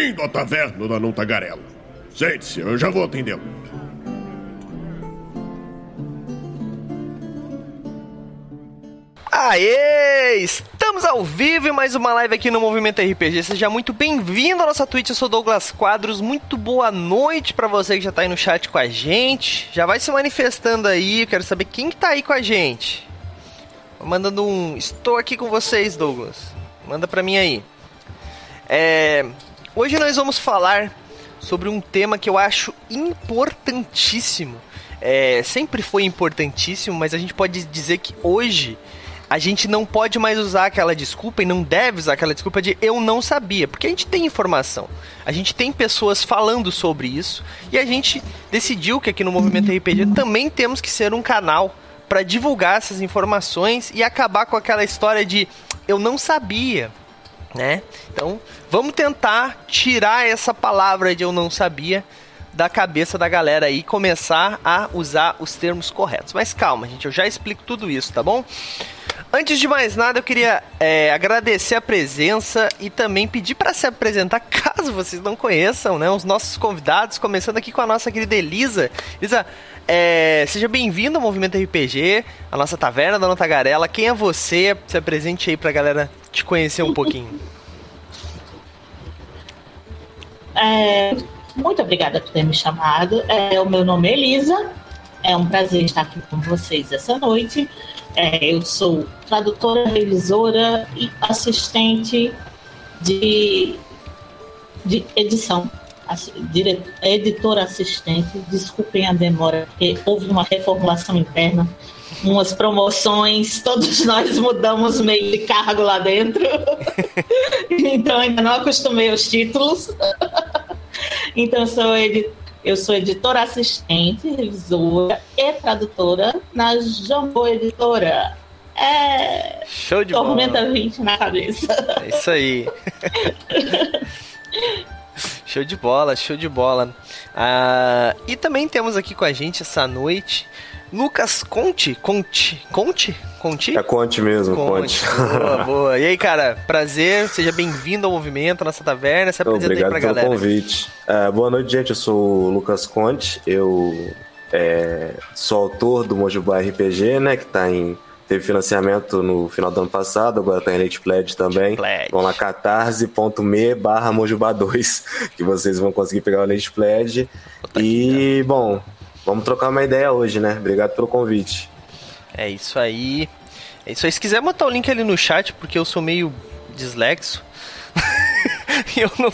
Bem-vindo à taverna da Não Tagarela. Sente-se, eu já vou atendê-lo. Aê! Estamos ao vivo em mais uma live aqui no Movimento RPG. Seja muito bem-vindo à nossa Twitch. Eu sou Douglas Quadros. Muito boa noite para você que já tá aí no chat com a gente. Já vai se manifestando aí. Eu quero saber quem que tá aí com a gente. Mandando um. Estou aqui com vocês, Douglas. Manda pra mim aí. É... Hoje nós vamos falar sobre um tema que eu acho importantíssimo. É... Sempre foi importantíssimo, mas a gente pode dizer que hoje a gente não pode mais usar aquela desculpa e não deve usar aquela desculpa de eu não sabia, porque a gente tem informação, a gente tem pessoas falando sobre isso e a gente decidiu que aqui no Movimento RPG também temos que ser um canal para divulgar essas informações e acabar com aquela história de eu não sabia, né? Então, vamos tentar tirar essa palavra de eu não sabia da cabeça da galera e começar a usar os termos corretos. Mas calma, gente, eu já explico tudo isso, tá bom? Antes de mais nada, eu queria é, agradecer a presença e também pedir para se apresentar, caso vocês não conheçam, né, os nossos convidados, começando aqui com a nossa querida Elisa. Elisa, é, seja bem-vindo ao Movimento RPG, a nossa taverna da Tagarela. Quem é você? Se apresente aí pra galera te conhecer um pouquinho. É, muito obrigada por ter me chamado. É, o meu nome é Elisa. É um prazer estar aqui com vocês essa noite. É, eu sou tradutora, revisora e assistente de, de edição. editora assistente. Desculpem a demora, porque houve uma reformulação interna, umas promoções, todos nós mudamos meio de cargo lá dentro. então ainda não acostumei aos títulos. então eu sou editora eu sou editora assistente, revisora e tradutora na Jambô Editora. É. Show de Tormenta bola. 20 na cabeça. É isso aí. show de bola, show de bola. Ah, e também temos aqui com a gente essa noite Lucas Conte. Conte? Conte? Conte? É Conte mesmo, Conte. Conte. Boa, boa. E aí, cara, prazer, seja bem-vindo ao movimento, à nossa taverna. Se apresenta Obrigado aí pra pelo convite. É, boa noite, gente. Eu sou o Lucas Conte. Eu é, sou autor do Mojubá RPG, né? Que tá em. Teve financiamento no final do ano passado, agora tá em Late Pledge também. Pledge. Vão lá catarse.me barra Mojubá 2, que vocês vão conseguir pegar o Late Pledge. E, bom, Vamos trocar uma ideia hoje, né? Obrigado pelo convite. É isso aí. É isso aí. Se quiser botar o link ali no chat, porque eu sou meio dislexo. eu não,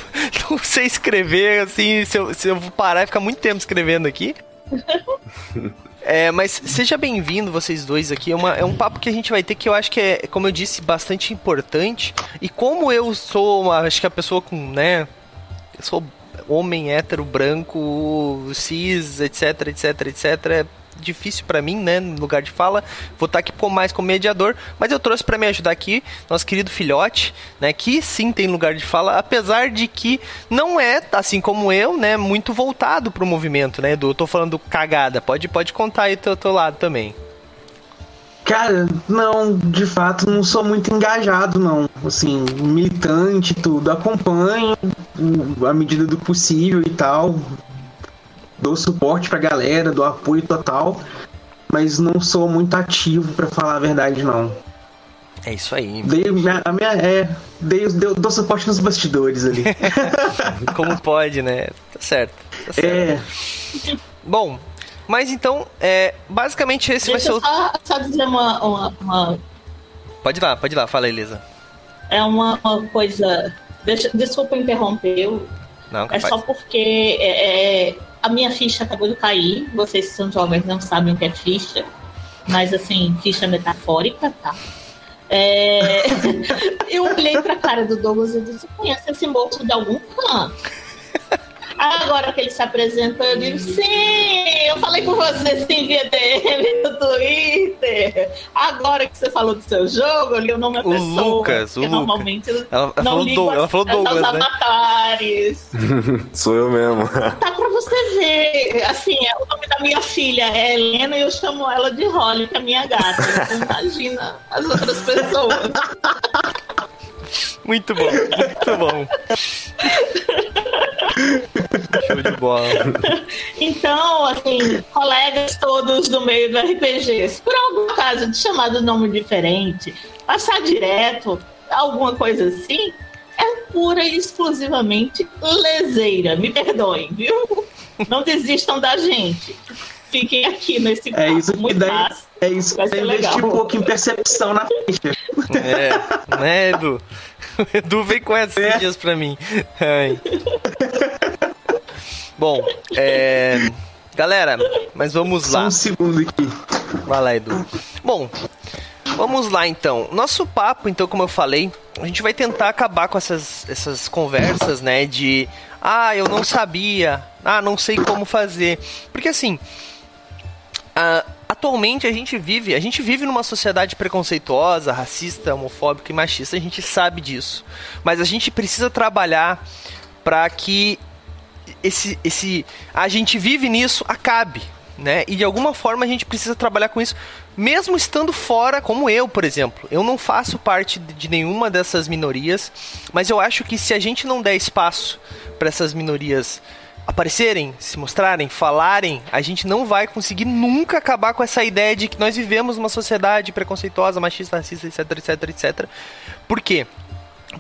não, sei escrever, assim, se eu, se eu parar e ficar muito tempo escrevendo aqui. É, mas seja bem-vindo vocês dois aqui. É, uma, é, um papo que a gente vai ter que eu acho que é, como eu disse, bastante importante. E como eu sou, uma, acho que a pessoa com, né? Eu sou homem hétero, branco, cis, etc, etc, etc, é difícil para mim, né, no lugar de fala. Vou estar tá aqui mais como mediador, mas eu trouxe para me ajudar aqui nosso querido filhote, né, que sim tem lugar de fala, apesar de que não é, assim como eu, né, muito voltado pro movimento, né, Edu? Eu tô falando cagada. Pode pode contar aí do teu lado também. Cara, não, de fato, não sou muito engajado, não. Assim, militante, tudo. Acompanho à medida do possível e tal. Dou suporte pra galera, dou apoio total. Mas não sou muito ativo, para falar a verdade, não. É isso aí. Dei, minha, a minha, é, dei, dei, dou suporte nos bastidores ali. Como pode, né? Tá certo. Tá certo. É. Bom, mas então, é, basicamente esse Deixa vai ser o. Só, dizer uma, uma, uma, Pode ir lá, pode ir lá, fala, Elisa. É uma, uma coisa. Deixa, desculpa interromper. Não, é só porque é, é, a minha ficha acabou de cair. Vocês que são jovens não sabem o que é ficha. Mas assim, ficha metafórica, tá? É... eu olhei pra cara do Douglas e disse: conhece esse moço de algum canto? Agora que ele se apresentou, eu digo, sim, eu falei com você sim via DM no Twitter. Agora que você falou do seu jogo, eu li o nome da o pessoa. Lucas, o Lucas. Normalmente ela, ela não falou, ligo ela falou Douglas, né? avatares. Sou eu mesmo. Tá pra você ver. Assim, é o nome da minha filha é Helena e eu chamo ela de Holly, que é minha gata. Então, imagina as outras pessoas. Muito bom, muito bom. Show de bola. Então, assim, colegas todos do meio do RPG, se por algum caso de chamar do nome diferente, passar direto, alguma coisa assim, é pura e exclusivamente leseira. Me perdoem, viu? Não desistam da gente. Fiquem aqui nesse É isso que muito dá. massa. É isso Vai que ser investir legal. um pouco em percepção na ficha. É, né, Edu? O Edu vem com essas É. dias pra mim. Ai. Bom, é. Galera, mas vamos Só lá. um segundo aqui. Vai lá, Edu. Bom, vamos lá então. Nosso papo, então, como eu falei, a gente vai tentar acabar com essas, essas conversas, né? De ah, eu não sabia, ah, não sei como fazer. Porque assim. ah, atualmente a gente vive, a gente vive numa sociedade preconceituosa, racista, homofóbica e machista, a gente sabe disso. Mas a gente precisa trabalhar para que esse, esse a gente vive nisso acabe, né? E de alguma forma a gente precisa trabalhar com isso, mesmo estando fora, como eu, por exemplo. Eu não faço parte de nenhuma dessas minorias, mas eu acho que se a gente não der espaço para essas minorias aparecerem, se mostrarem, falarem, a gente não vai conseguir nunca acabar com essa ideia de que nós vivemos numa sociedade preconceituosa, machista, racista, etc, etc, etc. Por quê?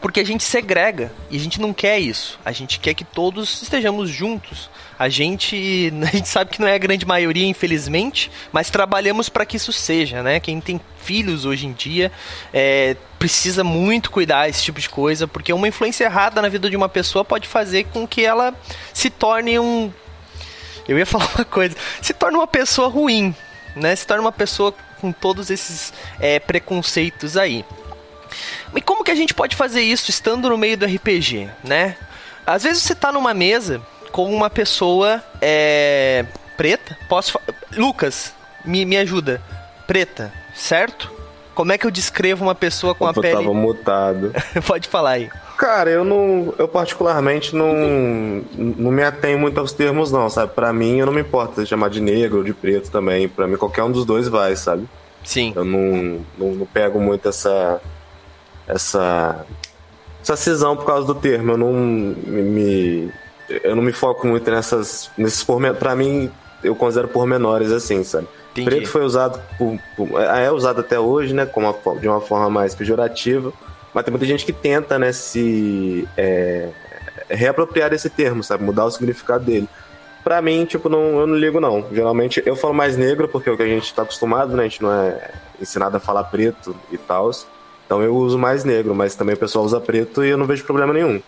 Porque a gente segrega e a gente não quer isso. A gente quer que todos estejamos juntos. A gente, a gente sabe que não é a grande maioria, infelizmente, mas trabalhamos para que isso seja, né? Quem tem filhos hoje em dia é, precisa muito cuidar esse tipo de coisa, porque uma influência errada na vida de uma pessoa pode fazer com que ela se torne um. Eu ia falar uma coisa, se torne uma pessoa ruim, né? Se torne uma pessoa com todos esses é, preconceitos aí. E como que a gente pode fazer isso estando no meio do RPG, né? Às vezes você tá numa mesa com uma pessoa é, preta. Posso Lucas, me, me ajuda. Preta, certo? Como é que eu descrevo uma pessoa com a Eu pele? tava mutado. pode falar aí. Cara, eu não. Eu particularmente não. Não me atenho muito aos termos, não, sabe? Pra mim, eu não me importo de chamar de negro ou de preto também. Pra mim, qualquer um dos dois vai, sabe? Sim. Eu não, não, não pego muito essa. Essa. Essa cisão por causa do termo. Eu não me. eu não me foco muito nessas. Nesses pormenores. Pra mim, eu considero pormenores assim, sabe? Entendi. Preto foi usado por, por- é usado até hoje, né, como uma de uma forma mais pejorativa, mas tem muita gente que tenta, né, se é, reapropriar esse termo, sabe, mudar o significado dele. Pra mim, tipo, não, eu não ligo não. Geralmente eu falo mais negro porque é o que a gente tá acostumado, né, a gente não é ensinado a falar preto e tal. Então eu uso mais negro, mas também o pessoal usa preto e eu não vejo problema nenhum.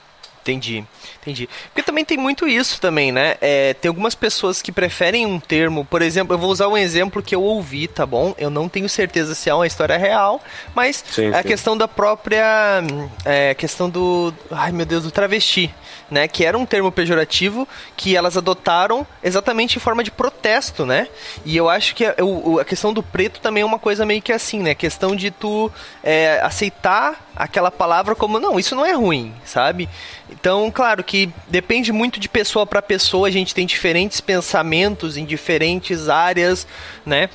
Entendi, entendi. Porque também tem muito isso também, né? É, tem algumas pessoas que preferem um termo, por exemplo, eu vou usar um exemplo que eu ouvi, tá bom? Eu não tenho certeza se é uma história real, mas Sim, a sim. questão da própria. É, questão do. Ai meu Deus, do travesti. Né, que era um termo pejorativo que elas adotaram exatamente em forma de protesto, né? E eu acho que a, a questão do preto também é uma coisa meio que assim, né? Questão de tu é, aceitar aquela palavra como não, isso não é ruim, sabe? Então, claro que depende muito de pessoa para pessoa, a gente tem diferentes pensamentos em diferentes áreas, né?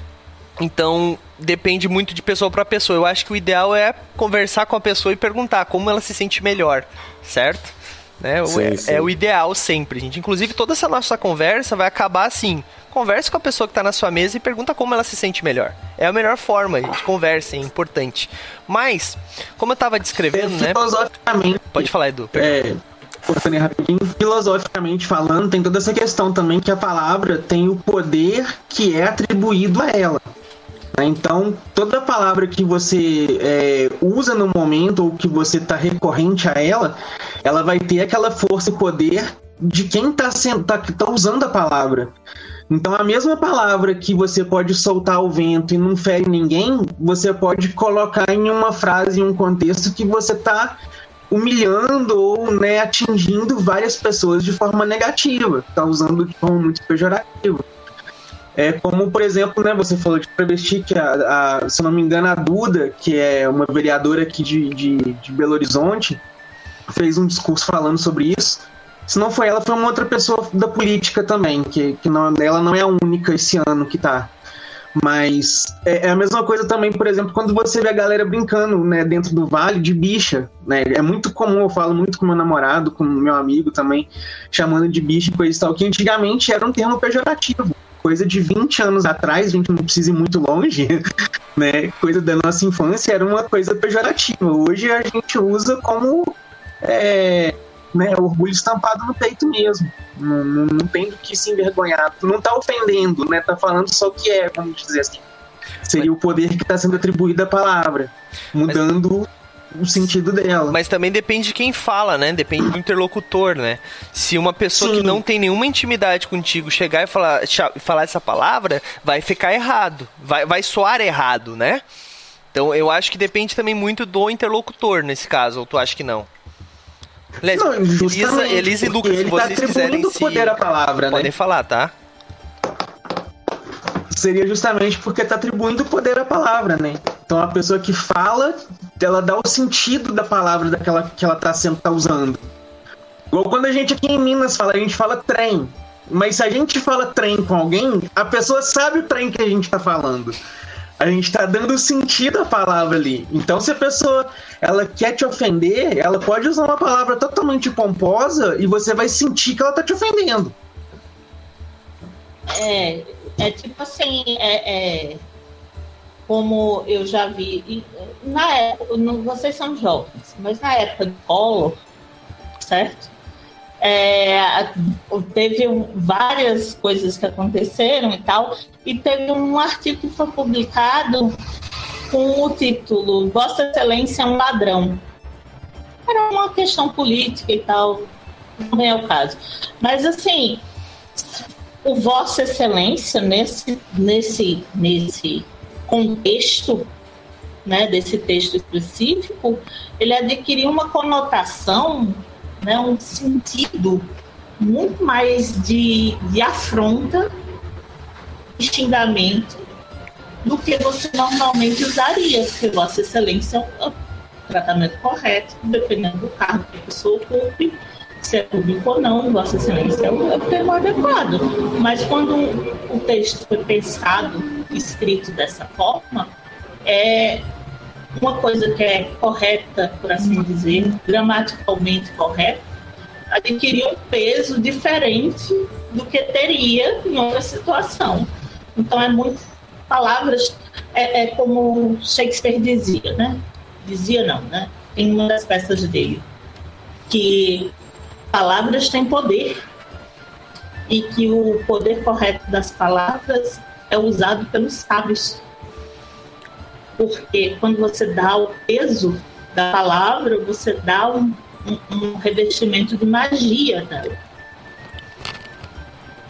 Então, depende muito de pessoa para pessoa. Eu acho que o ideal é conversar com a pessoa e perguntar como ela se sente melhor, certo? Né? Sim, é, sim. é o ideal sempre, gente. Inclusive, toda essa nossa conversa vai acabar assim. Converse com a pessoa que está na sua mesa e pergunta como ela se sente melhor. É a melhor forma, gente. Conversa, é importante. Mas, como eu estava descrevendo, né? Filosoficamente, Pode falar, Edu. é, rapidinho, filosoficamente falando, tem toda essa questão também que a palavra tem o poder que é atribuído a ela. Né? Então, toda palavra que você é, usa no momento ou que você está recorrente a ela, ela vai ter aquela força e poder de quem está tá, tá usando a palavra. Então, a mesma palavra que você pode soltar ao vento e não fere ninguém, você pode colocar em uma frase, em um contexto que você está humilhando ou né, atingindo várias pessoas de forma negativa, está usando de forma muito pejorativa. É como, por exemplo, né, você falou de travesti, que a, a- se não me engano, a Duda, que é uma vereadora aqui de, de, de Belo Horizonte, fez um discurso falando sobre isso. Se não foi ela, foi uma outra pessoa da política também, que, que não, ela não é a única esse ano que tá. Mas é, é, a mesma coisa também, por exemplo, quando você vê a galera brincando, né, dentro do vale de bicha, né? É muito comum, eu falo muito com meu namorado, com meu amigo também, chamando de bicha e coisa e tal, que antigamente era um termo pejorativo. Coisa de 20 anos atrás, a gente não precisa ir muito longe, né? Coisa da nossa infância era uma coisa pejorativa. Hoje a gente usa como é, né, orgulho estampado no peito mesmo. Não, não, não tem do que se envergonhar. Não tá ofendendo, né? Tá falando só o que é, vamos dizer assim. Seria o poder que está sendo atribuído à palavra, mudando Mas... o sentido dela. Mas também depende de quem fala, né? Depende do interlocutor, né? Se uma pessoa Sim. que não tem nenhuma intimidade contigo chegar e falar, falar essa palavra, vai ficar errado. Vai, vai soar errado, né? Então eu acho que depende também muito do interlocutor nesse caso, ou tu acha que não? não, Elisa, Elisa e Lucas, se tá vocês tá quiserem se... poder a palavra, podem né? falar, tá? Seria justamente porque está atribuindo poder à palavra, né? Então a pessoa que fala, ela dá o sentido da palavra daquela que ela está sendo tá usando. Igual quando a gente aqui em Minas fala, a gente fala trem. Mas se a gente fala trem com alguém, a pessoa sabe o trem que a gente está falando a gente tá dando sentido à palavra ali. Então, se a pessoa ela quer te ofender, ela pode usar uma palavra totalmente pomposa e você vai sentir que ela tá te ofendendo. É, é tipo assim, é, é como eu já vi, na época, vocês são jovens, mas na época do Collor, certo? É, teve várias coisas que aconteceram e tal, e teve um artigo que foi publicado com o título Vossa Excelência é um ladrão. Era uma questão política e tal, não é o caso. Mas assim, o Vossa Excelência, nesse, nesse, nesse contexto, né, desse texto específico, ele adquiriu uma conotação né, um sentido muito mais de, de afronta e xingamento do que você normalmente usaria, porque Vossa Excelência é o tratamento correto, dependendo do cargo que a pessoa ocupe, se é público ou não, Vossa Excelência é o, é o termo adequado. Mas quando o texto foi pensado, escrito dessa forma, é uma coisa que é correta, por assim dizer, gramaticalmente correta, adquirir um peso diferente do que teria em outra situação. Então é muito palavras é, é como Shakespeare dizia, né? Dizia não, né? Em uma das peças dele que palavras têm poder e que o poder correto das palavras é usado pelos sábios porque quando você dá o peso da palavra, você dá um, um, um revestimento de magia dela.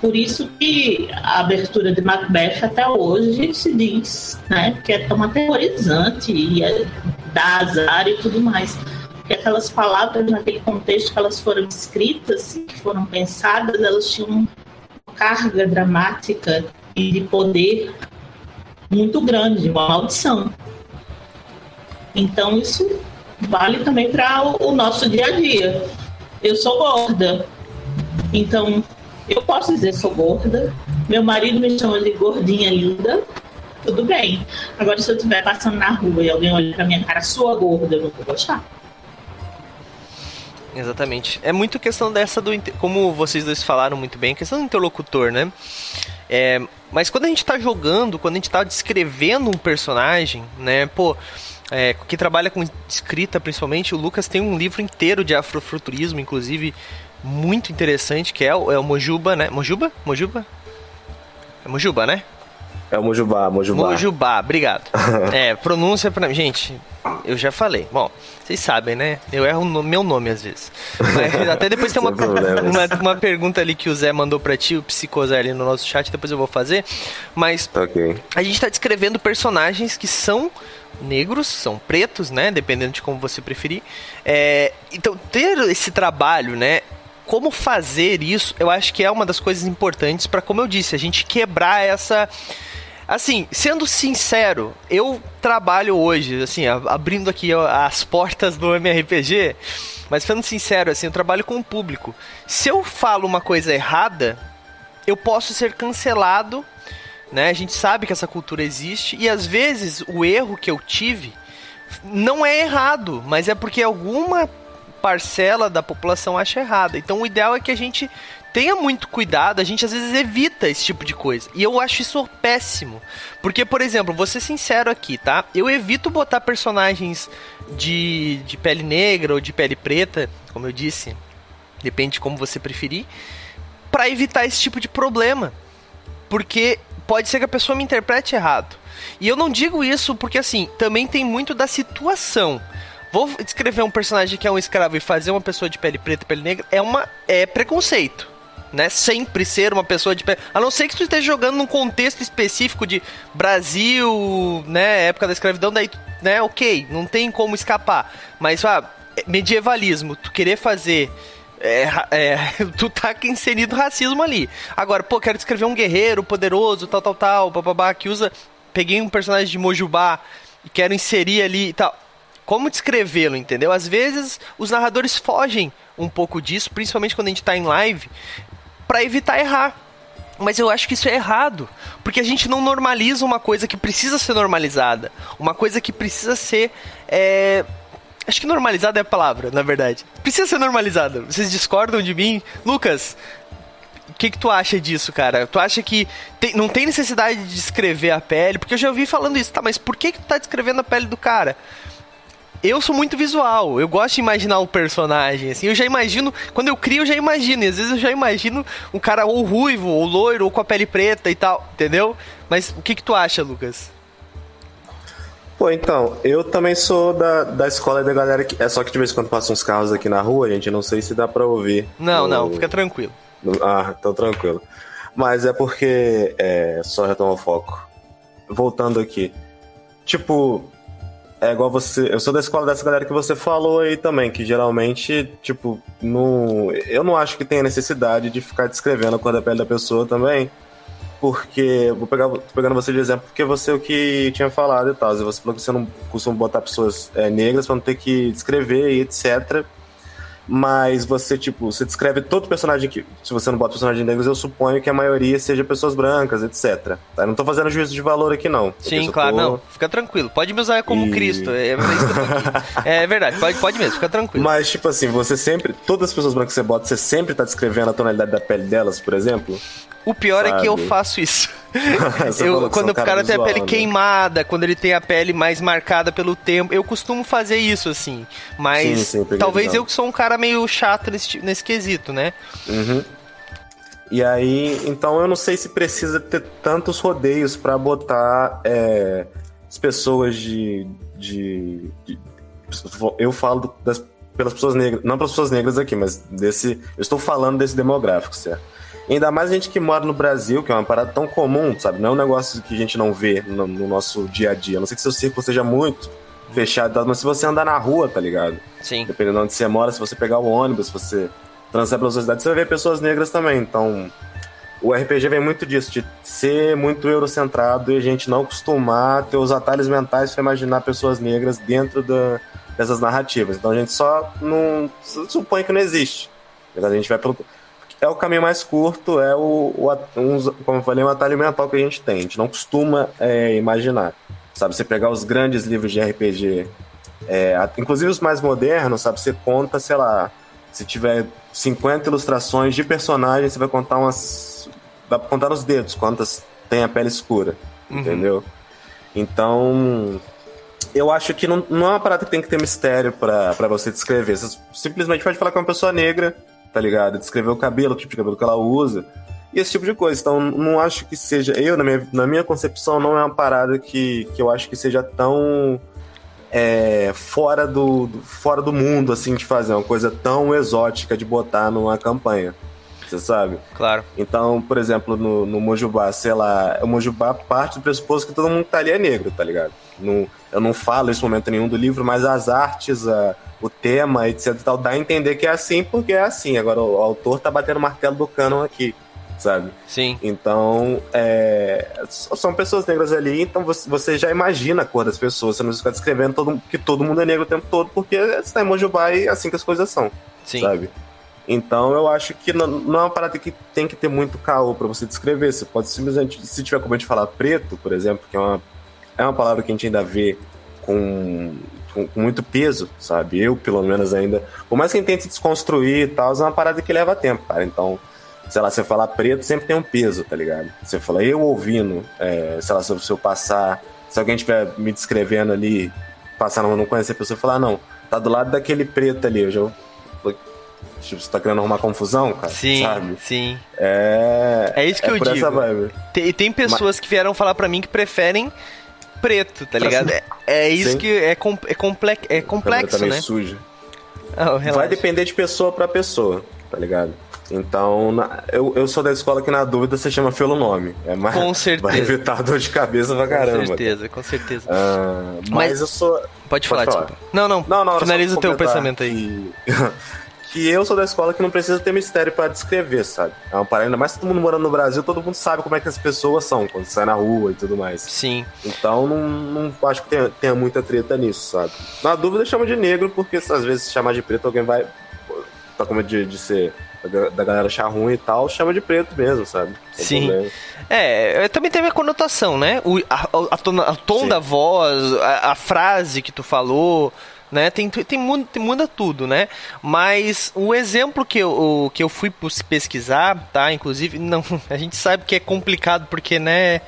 Por isso que a abertura de Macbeth até hoje se diz né, que é tão aterrorizante e é, dá azar e tudo mais. Porque aquelas palavras, naquele contexto que elas foram escritas, que foram pensadas, elas tinham uma carga dramática e de poder muito grande, uma maldição. Então isso vale também para o, nosso dia a dia. Eu sou gorda, então eu posso dizer sou gorda. Meu marido me chama de gordinha linda. Tudo bem. Agora, se eu estiver passando na rua e alguém olhar pra minha cara, sua gorda, eu não vou gostar. Exatamente. É muito questão dessa do. Como vocês dois falaram muito bem, questão do interlocutor, né? É, mas quando a gente tá jogando, quando a gente tá descrevendo um personagem, né? Pô, é, que trabalha com escrita principalmente, o Lucas tem um livro inteiro de afrofuturismo, inclusive muito interessante, que é o, é o Mojuba, né? Mojuba? Mojuba? É Mojuba, né? É o Mojubá, Mojubá. Mojubá, obrigado. é, pronúncia pra mim. Gente, eu já falei. Bom, vocês sabem, né? Eu erro o meu nome às vezes. Mas até depois tem uma, uma, uma, pergunta ali que o Zé mandou pra ti, o Psicozé ali no nosso chat, depois eu vou fazer. Mas okay. a gente tá descrevendo personagens que são negros, são pretos, né? Dependendo de como você preferir. É, então, ter esse trabalho, né? Como fazer isso, eu acho que é uma das coisas importantes para, como eu disse, a gente quebrar essa Assim, sendo sincero, eu trabalho hoje, assim, abrindo aqui as portas do MRPG, mas sendo sincero, assim, eu trabalho com o público. Se eu falo uma coisa errada, eu posso ser cancelado né? A gente sabe que essa cultura existe e às vezes o erro que eu tive não é errado, mas é porque alguma parcela da população acha errado. Então o ideal é que a gente tenha muito cuidado, a gente às vezes evita esse tipo de coisa. E eu acho isso péssimo. Porque, por exemplo, vou ser sincero aqui, tá? Eu evito botar personagens de, de pele negra ou de pele preta, como eu disse, depende de como você preferir, para evitar esse tipo de problema. Porque pode ser que a pessoa me interprete errado. E eu não digo isso porque, assim, também tem muito da situação. Vou descrever um personagem que é um escravo e fazer uma pessoa de pele preta e pele negra é uma é preconceito. Né, sempre ser uma pessoa de pele. A não ser que tu esteja jogando num contexto específico de Brasil, né? Época da escravidão, daí, né, ok, não tem como escapar. Mas, ah, medievalismo, tu querer fazer é, é, tu tá inserindo racismo ali. Agora, pô, quero descrever um guerreiro poderoso, tal, tal, tal, bababá, que usa. Peguei um personagem de Mojubá e quero inserir ali e tal como descrevê-lo, entendeu? Às vezes os narradores fogem um pouco disso, principalmente quando a gente está em live, para evitar errar. Mas eu acho que isso é errado, porque a gente não normaliza uma coisa que precisa ser normalizada, uma coisa que precisa ser é... Acho que normalizada é a palavra, na verdade. Precisa ser normalizada. Vocês discordam de mim? Lucas, o que, que tu acha disso, cara? Tu acha que tem, não tem necessidade de descrever a pele? Porque eu já ouvi falando isso, tá? Mas por que, que tu tá descrevendo a pele do cara? Eu sou muito visual. Eu gosto de imaginar o personagem, assim. Eu já imagino, quando eu crio, eu já imagino. E às vezes eu já imagino um cara ou ruivo, ou loiro, ou com a pele preta e tal, entendeu? Mas o que que tu acha, Lucas? Pô, então, eu também sou da, da escola da galera que. É só que de vez em quando passam uns carros aqui na rua, gente. Não sei se dá pra ouvir. Não, no, não, fica tranquilo. No, ah, então tranquilo. Mas é porque. É, só retomar o foco. Voltando aqui. Tipo, é igual você. Eu sou da escola dessa galera que você falou aí também, que geralmente, tipo, no, eu não acho que tenha necessidade de ficar descrevendo a cor da pele da pessoa também. Porque, vou pegar, tô pegando você de exemplo, porque você é o que tinha falado e tal. Você falou que você não costuma botar pessoas é, negras pra não ter que descrever e etc mas você, tipo, você descreve todo personagem que. Se você não bota personagens negros, eu suponho que a maioria seja pessoas brancas, etc. Tá? Eu não tô fazendo juízo de valor aqui, não. Sim, claro, tô... não. Fica tranquilo. Pode me usar como e... Cristo. É, é, é, verdade, pode, pode mesmo, fica tranquilo. Mas, tipo assim, você sempre. Todas as pessoas brancas que você bota, você sempre tá descrevendo a tonalidade da pele delas, por exemplo? O pior Sabe? é que eu faço isso. eu, quando o cara, tem a pele né? queimada, quando ele tem a pele mais marcada pelo tempo, eu costumo fazer isso, assim. Mas sim, sim, talvez eu que sou um cara meio chato nesse, nesse quesito, né? Uhum. E aí, então eu não sei se precisa ter tantos rodeios para botar é, as pessoas de, de, de, Eu falo das, pelas pessoas negras, não pelas pessoas negras aqui, mas desse. Eu estou falando desse demográfico, certo? Ainda mais a gente que mora no Brasil, que é uma parada tão comum, sabe? Não é um negócio que a gente não vê no, no nosso dia a dia. A não sei que seu círculo seja muito fechado, mas se você andar na rua, tá ligado? Sim. Dependendo de onde você mora, se você pegar o ônibus, se você transar pela sociedade, você vai ver pessoas negras também. Então, o RPG vem muito disso, de ser muito eurocentrado e a gente não costumar ter os atalhos mentais para imaginar pessoas negras dentro da, dessas narrativas. Então a gente só não supõe que não existe. A gente vai pelo é o caminho mais curto, é o, o um, como eu falei, um atalho mental que a gente tem. A gente não costuma é, imaginar. Sabe, você pegar os grandes livros de RPG, é, inclusive os mais modernos, sabe, você conta, sei lá, se tiver 50 ilustrações de personagens, você vai contar umas. Dá pra contar nos dedos quantas tem a pele escura. Uhum. Entendeu? Então. Eu acho que não, não é uma parada que tem que ter mistério para você descrever. Você simplesmente pode falar com uma pessoa negra tá ligado? Descrever o cabelo, o tipo de cabelo que ela usa. E esse tipo de coisa. Então, não acho que seja. Eu, na minha, na minha concepção, não é uma parada que, que eu acho que seja tão. É, fora, do, fora do mundo, assim, de fazer. Uma coisa tão exótica de botar numa campanha. Você sabe? Claro. Então, por exemplo, no, no Mojubá, sei lá, o Mojubá parte do pressuposto que todo mundo que tá ali é negro, tá ligado? Não, eu não falo nesse momento nenhum do livro, mas as artes, a, o tema, etc tal, dá a entender que é assim porque é assim. Agora o, o autor tá batendo o martelo do canon aqui, sabe? Sim. Então, é, são pessoas negras ali, então você, você, já imagina a cor das pessoas, você não fica descrevendo todo, que todo mundo é negro o tempo todo, porque você tá em Mojubá e é assim que as coisas são, Sim. sabe? Então eu acho que não, não é uma parada que tem que ter muito caô para você descrever. Você pode simplesmente, se tiver como a gente falar preto, por exemplo, que é uma, é uma palavra que a gente ainda vê com, com, com, muito peso, sabe? Eu, pelo menos, ainda. Por mais que a gente tente desconstruir e tal, é uma parada que leva tempo, cara. Então, sei lá, você falar preto sempre tem um peso, tá ligado? Você fala, eu ouvindo, é, sei lá, se eu passar, se alguém estiver me descrevendo ali, passar não conhecer a pessoa, falar, ah, não, tá do lado daquele preto ali, eu já Tipo, você tá querendo arrumar confusão, cara? Sim, sabe? sim. É. É isso que é eu digo. Tem, tem pessoas Mas... que vieram falar para mim que preferem preto, tá ligado? É, é isso sim. que é, com, é, comple, é complexo, tá né? sujo. Oh, Vai depender de pessoa para pessoa, tá ligado? Então, na, eu, eu sou da escola que na dúvida você chama pelo nome. É mais, com certeza. Vai evitar dor de cabeça pra caramba. Com certeza, com certeza. Ah, mas, mas, eu sou. Pode falar, pode falar. desculpa. Não, não. não, não Finaliza o teu pensamento aí. Que... que eu sou da escola que não precisa ter mistério para descrever, sabe? É uma parada, ainda mais todo mundo morando no Brasil, todo mundo sabe como é que as pessoas são quando sai na rua e tudo mais. Sim. Então não, não acho que tenha, tenha muita treta nisso, sabe? Na dúvida chama de negro, porque às vezes se chamar de preto alguém vai. tá com medo de, de ser da galera achar ruim e tal, chama de preto mesmo, sabe? Sim. É, também tem a conotação, né? O, a, a, a, a tom Sim. da voz, a, a, frase que tu falou, né? Tem, tem, muda, muda tudo, né? Mas o exemplo que eu, que eu fui pesquisar, tá? Inclusive, não, a gente sabe que é complicado porque, né?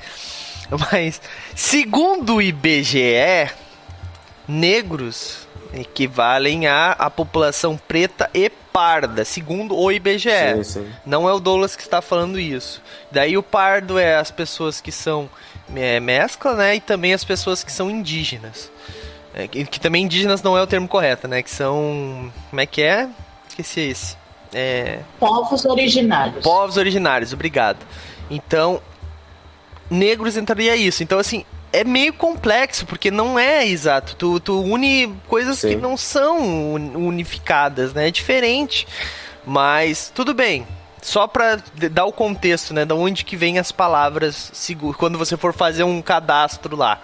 Mas, segundo o IBGE, negros equivalem à, à população preta e parda, segundo o IBGE. Sim, sim. Não é o Douglas que está falando isso. Daí o pardo é as pessoas que são é, mescla, né? E também as pessoas que são indígenas. É, que, que, também indígenas não é o termo correto, né? Que são. Como é que é? Esqueci esse. É... Povos originários. Povos originários, obrigado. Então, negros entraria isso. Então, assim, é meio complexo, porque não é exato. Tu, tu une coisas Sim. que não são unificadas, né? É diferente. Mas, tudo bem. Só para dar o contexto, né? Da onde que vem as palavras quando você for fazer um cadastro lá.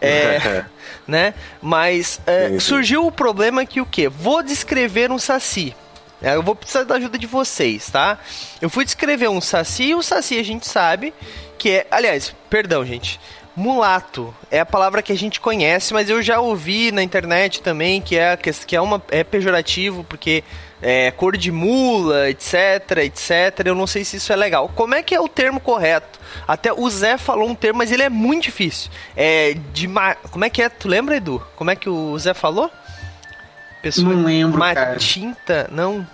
É, né? Mas é, surgiu o problema que o quê? Vou descrever um saci. É, eu vou precisar da ajuda de vocês, tá? Eu fui descrever um saci e o saci a gente sabe que é. Aliás, perdão, gente. Mulato é a palavra que a gente conhece, mas eu já ouvi na internet também que é, que é, uma, é pejorativo, porque é, cor de mula, etc, etc. Eu não sei se isso é legal. Como é que é o termo correto? Até o Zé falou um termo, mas ele é muito difícil. É de ma... Como é que é? Tu lembra, Edu? Como é que o Zé falou? Pessoa não lembro, Matinta? Não.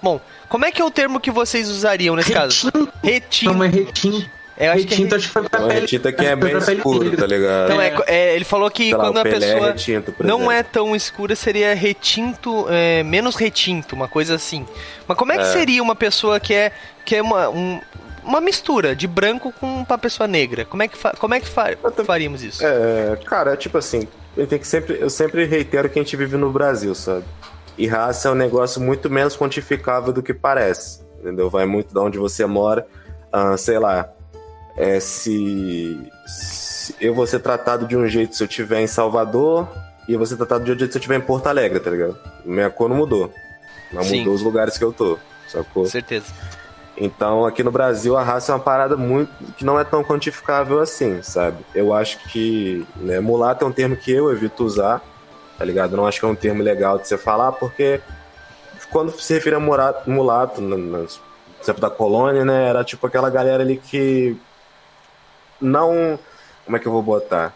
Bom, como é que é o termo que vocês usariam nesse retinto. caso? Retinto. Não, é retinto. Eu acho retinto, que é... acho que foi pra pele. Retinto aqui é bem escuro, tá ligado? Não, é, é, ele falou que Sei quando lá, a pessoa é retinto, não é tão escura, seria retinto, é, menos retinto, uma coisa assim. Mas como é que é. seria uma pessoa que é, que é uma, um, uma mistura de branco com uma pessoa negra? Como é que, fa como é que fa faríamos isso? É, cara, tipo assim, tem que sempre, eu sempre reitero que a gente vive no Brasil, sabe? E raça é um negócio muito menos quantificável do que parece, entendeu? Vai muito de onde você mora, uh, sei lá é, se, se, eu vou ser tratado de um jeito se eu estiver em Salvador e eu vou ser tratado de um jeito se eu estiver em Porto Alegre, tá ligado? Minha cor não mudou. Não Sim. mudou os lugares que eu tô, sacou? Com certeza. Então, aqui no Brasil, a raça é uma parada muito que não é tão quantificável assim, sabe? Eu acho que né, mulato é um termo que eu evito usar, tá ligado? não acho que é um termo legal de você falar, porque quando se refere a mulato, mulato no, exemplo da colônia, né, era tipo aquela galera ali que não. Como é que eu vou botar?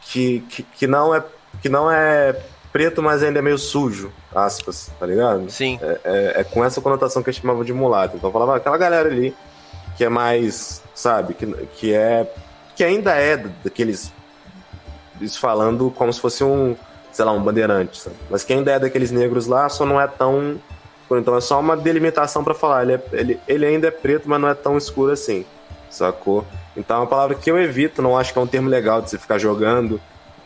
Que, que, que não é. Que não é preto, mas ainda é meio sujo, aspas, tá ligado? Sim. É, é, é com essa conotação que eu chamava de mulato. Então eu falava aquela galera ali que é mais, sabe, que, que é. Que ainda é daqueles. Isso falando como se fosse um, sei lá, um bandeirante, sabe? Mas que ainda é daqueles negros lá, só não é tão. Então é só uma delimitação para falar. Ele, é, ele, ele ainda é preto, mas não é tão escuro assim, sacou? Então é uma palavra que eu evito, não acho que é um termo legal de você ficar jogando,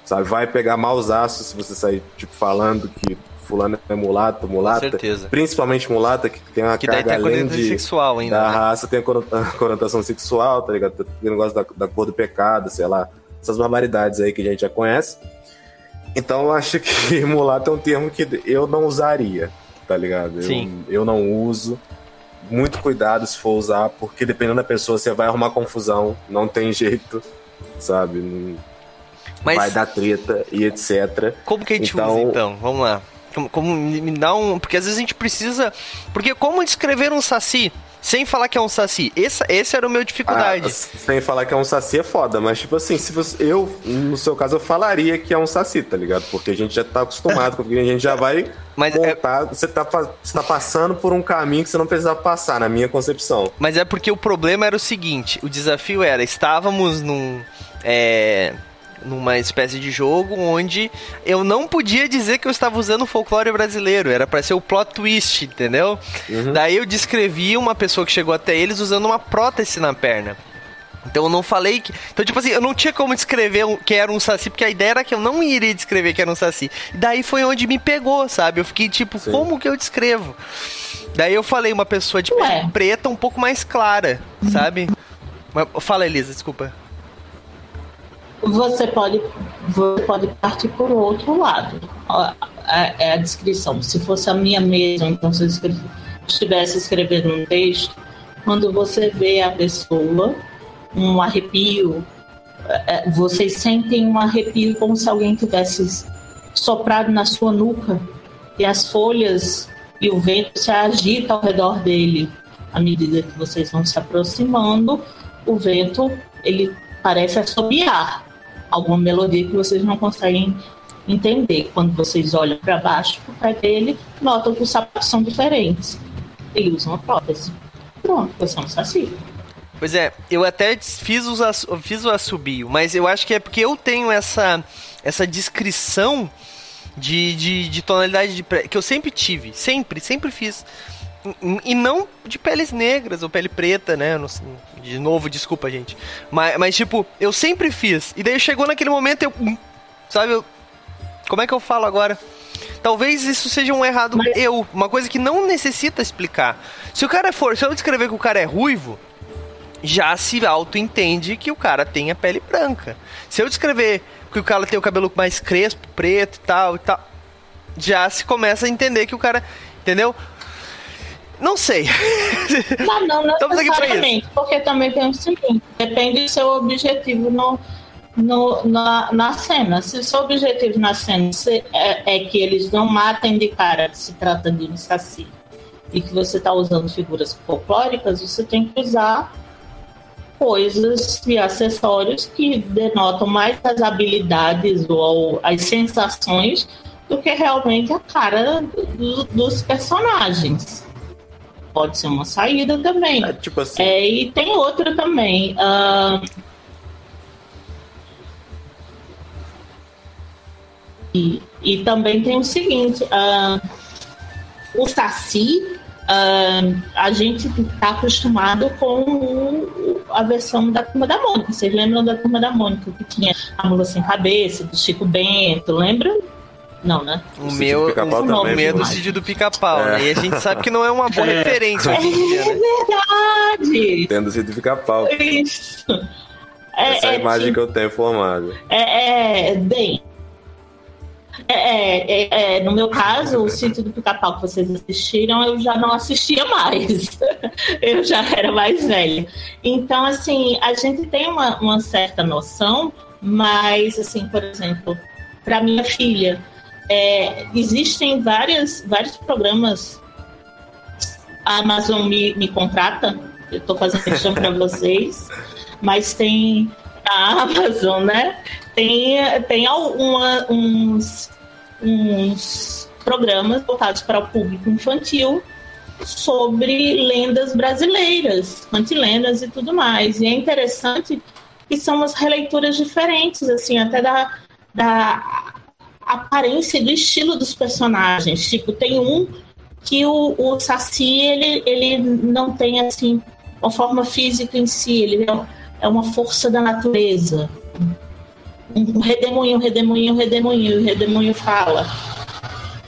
sabe? Vai pegar maus aços se você sair, tipo, falando que fulano é mulato, mulata. Com certeza. Principalmente mulata, que tem uma que carga daí tem além de, sexual ainda, da né? raça, tem a conotação sexual, tá ligado? Tem o negócio da, da cor do pecado, sei lá. Essas barbaridades aí que a gente já conhece. Então eu acho que mulato é um termo que eu não usaria. tá ligado? Sim. Eu, eu não uso. Muito cuidado se for usar, porque dependendo da pessoa, você vai arrumar confusão, não tem jeito, sabe? Não- Mas Vai dar treta e etc. como que a gente Então- usa então? Vamos lá. Como, como me me dá um. Porque às vezes a gente precisa. Porque como descrever um saci sem falar que é um saci? Esse, esse era o meu dificuldade. Ah, sem falar que é um saci é foda, mas tipo assim, se você, eu, no seu caso, eu falaria que é um saci, tá ligado? Porque a gente já tá acostumado, porque a gente já vai Mas é- montar, você, tá, você tá passando por um caminho que você não precisava passar, na minha concepção. Mas é porque o problema era o seguinte: o desafio era, estávamos num. É, numa espécie de jogo onde eu não podia dizer que eu estava usando o folclore brasileiro, era pra ser o plot twist, entendeu? Daí eu descrevi uma pessoa que chegou até eles usando uma prótese na perna. Então eu não falei que. Então, tipo assim, eu não tinha como descrever que era um saci, porque a ideia era que eu não iria descrever que era um saci. E daí foi onde me pegou, sabe? Eu fiquei tipo, Sim. como que eu descrevo? Daí eu falei uma pessoa de pele preta um pouco mais clara, sabe? Mas, fala, Elisa, desculpa. Você pode, você pode partir por outro lado. É é a descrição. Se fosse a minha mesma, então se eu estivesse escrevendo um texto, quando você vê a pessoa, um arrepio, é, é, vocês sentem um arrepio como se alguém tivesse soprado na sua nuca e as folhas e o vento se agita ao redor dele. À medida que vocês vão se aproximando, o vento ele parece assobiar alguma melodia que vocês não conseguem entender. Quando vocês olham para baixo, para o pé dele, notam que os sapatos são diferentes. Ele usa uma prótese. Pronto, você é um saci. Pois é, eu até fiz, os, fiz o assobio, mas eu acho que é porque eu tenho essa, essa descrição de, de, de tonalidade de que eu sempre tive, sempre, sempre fiz. E- não de peles negras ou pele preta, né? De novo, desculpa, gente. Mas, mas, tipo, eu sempre fiz. E daí chegou naquele momento, eu. hum, Sabe, eu. Como é que eu falo agora? Talvez isso seja um errado Mas- eu, uma coisa que não necessita explicar. Se o cara for, se eu descrever que o cara é ruivo, já se auto-entende que o cara tem a pele branca. Se eu descrever que o cara tem o cabelo mais crespo, preto e tal e tal, já se começa a entender que o cara, entendeu? Não sei. Mas não Estamos aqui pra necessariamente, porque também tem o seguinte, depende do seu objetivo no, no, na, na cena. Se o seu objetivo na cena é, é que eles não matem de cara que se trata de um saci e que você está usando figuras folclóricas, você tem que usar coisas e acessórios que denotam mais as habilidades ou as sensações do que realmente a cara do- dos personagens. Pode ser uma saída também. É, tipo assim, É, e tem outra também. ah, e, e também tem o seguinte: ah, o Saci, ah, a gente está acostumado com o- a versão da Turma da Mônica. Vocês lembram da Turma da Mônica, que tinha a mula sem cabeça, do Chico Bento, lembra? Não, né? O Sítio meu, do o também, meu é do viu? sítio do pica-pau, É. né? E a gente sabe que não é uma boa É. referência hoje em dia, né? Verdade! tendo sido pica-pau. Isso. É, Essa é a é imagem que eu tenho formada. É, é, bem. É, é, é, é, no meu caso, o sítio do pica-pau que vocês assistiram, eu já não assistia mais. eu já era mais velha. Então, assim, a gente tem uma, uma certa noção, mas, assim, por exemplo, para minha filha, é, existem várias, vários programas. A Amazon me, me contrata, eu estou fazendo questão para vocês, mas tem a Amazon, né? Tem, tem alguma, uns, uns programas voltados para o público infantil sobre lendas brasileiras, antilendas e tudo mais. E é interessante que são umas releituras diferentes, assim, até da, da aparência e do estilo dos personagens. Tipo, tem um que o, o Saci, ele, ele não tem, assim, uma forma física em si, ele é, é uma força da natureza. Um redemoinho, um redemoinho, redemoinho, o redemoinho fala.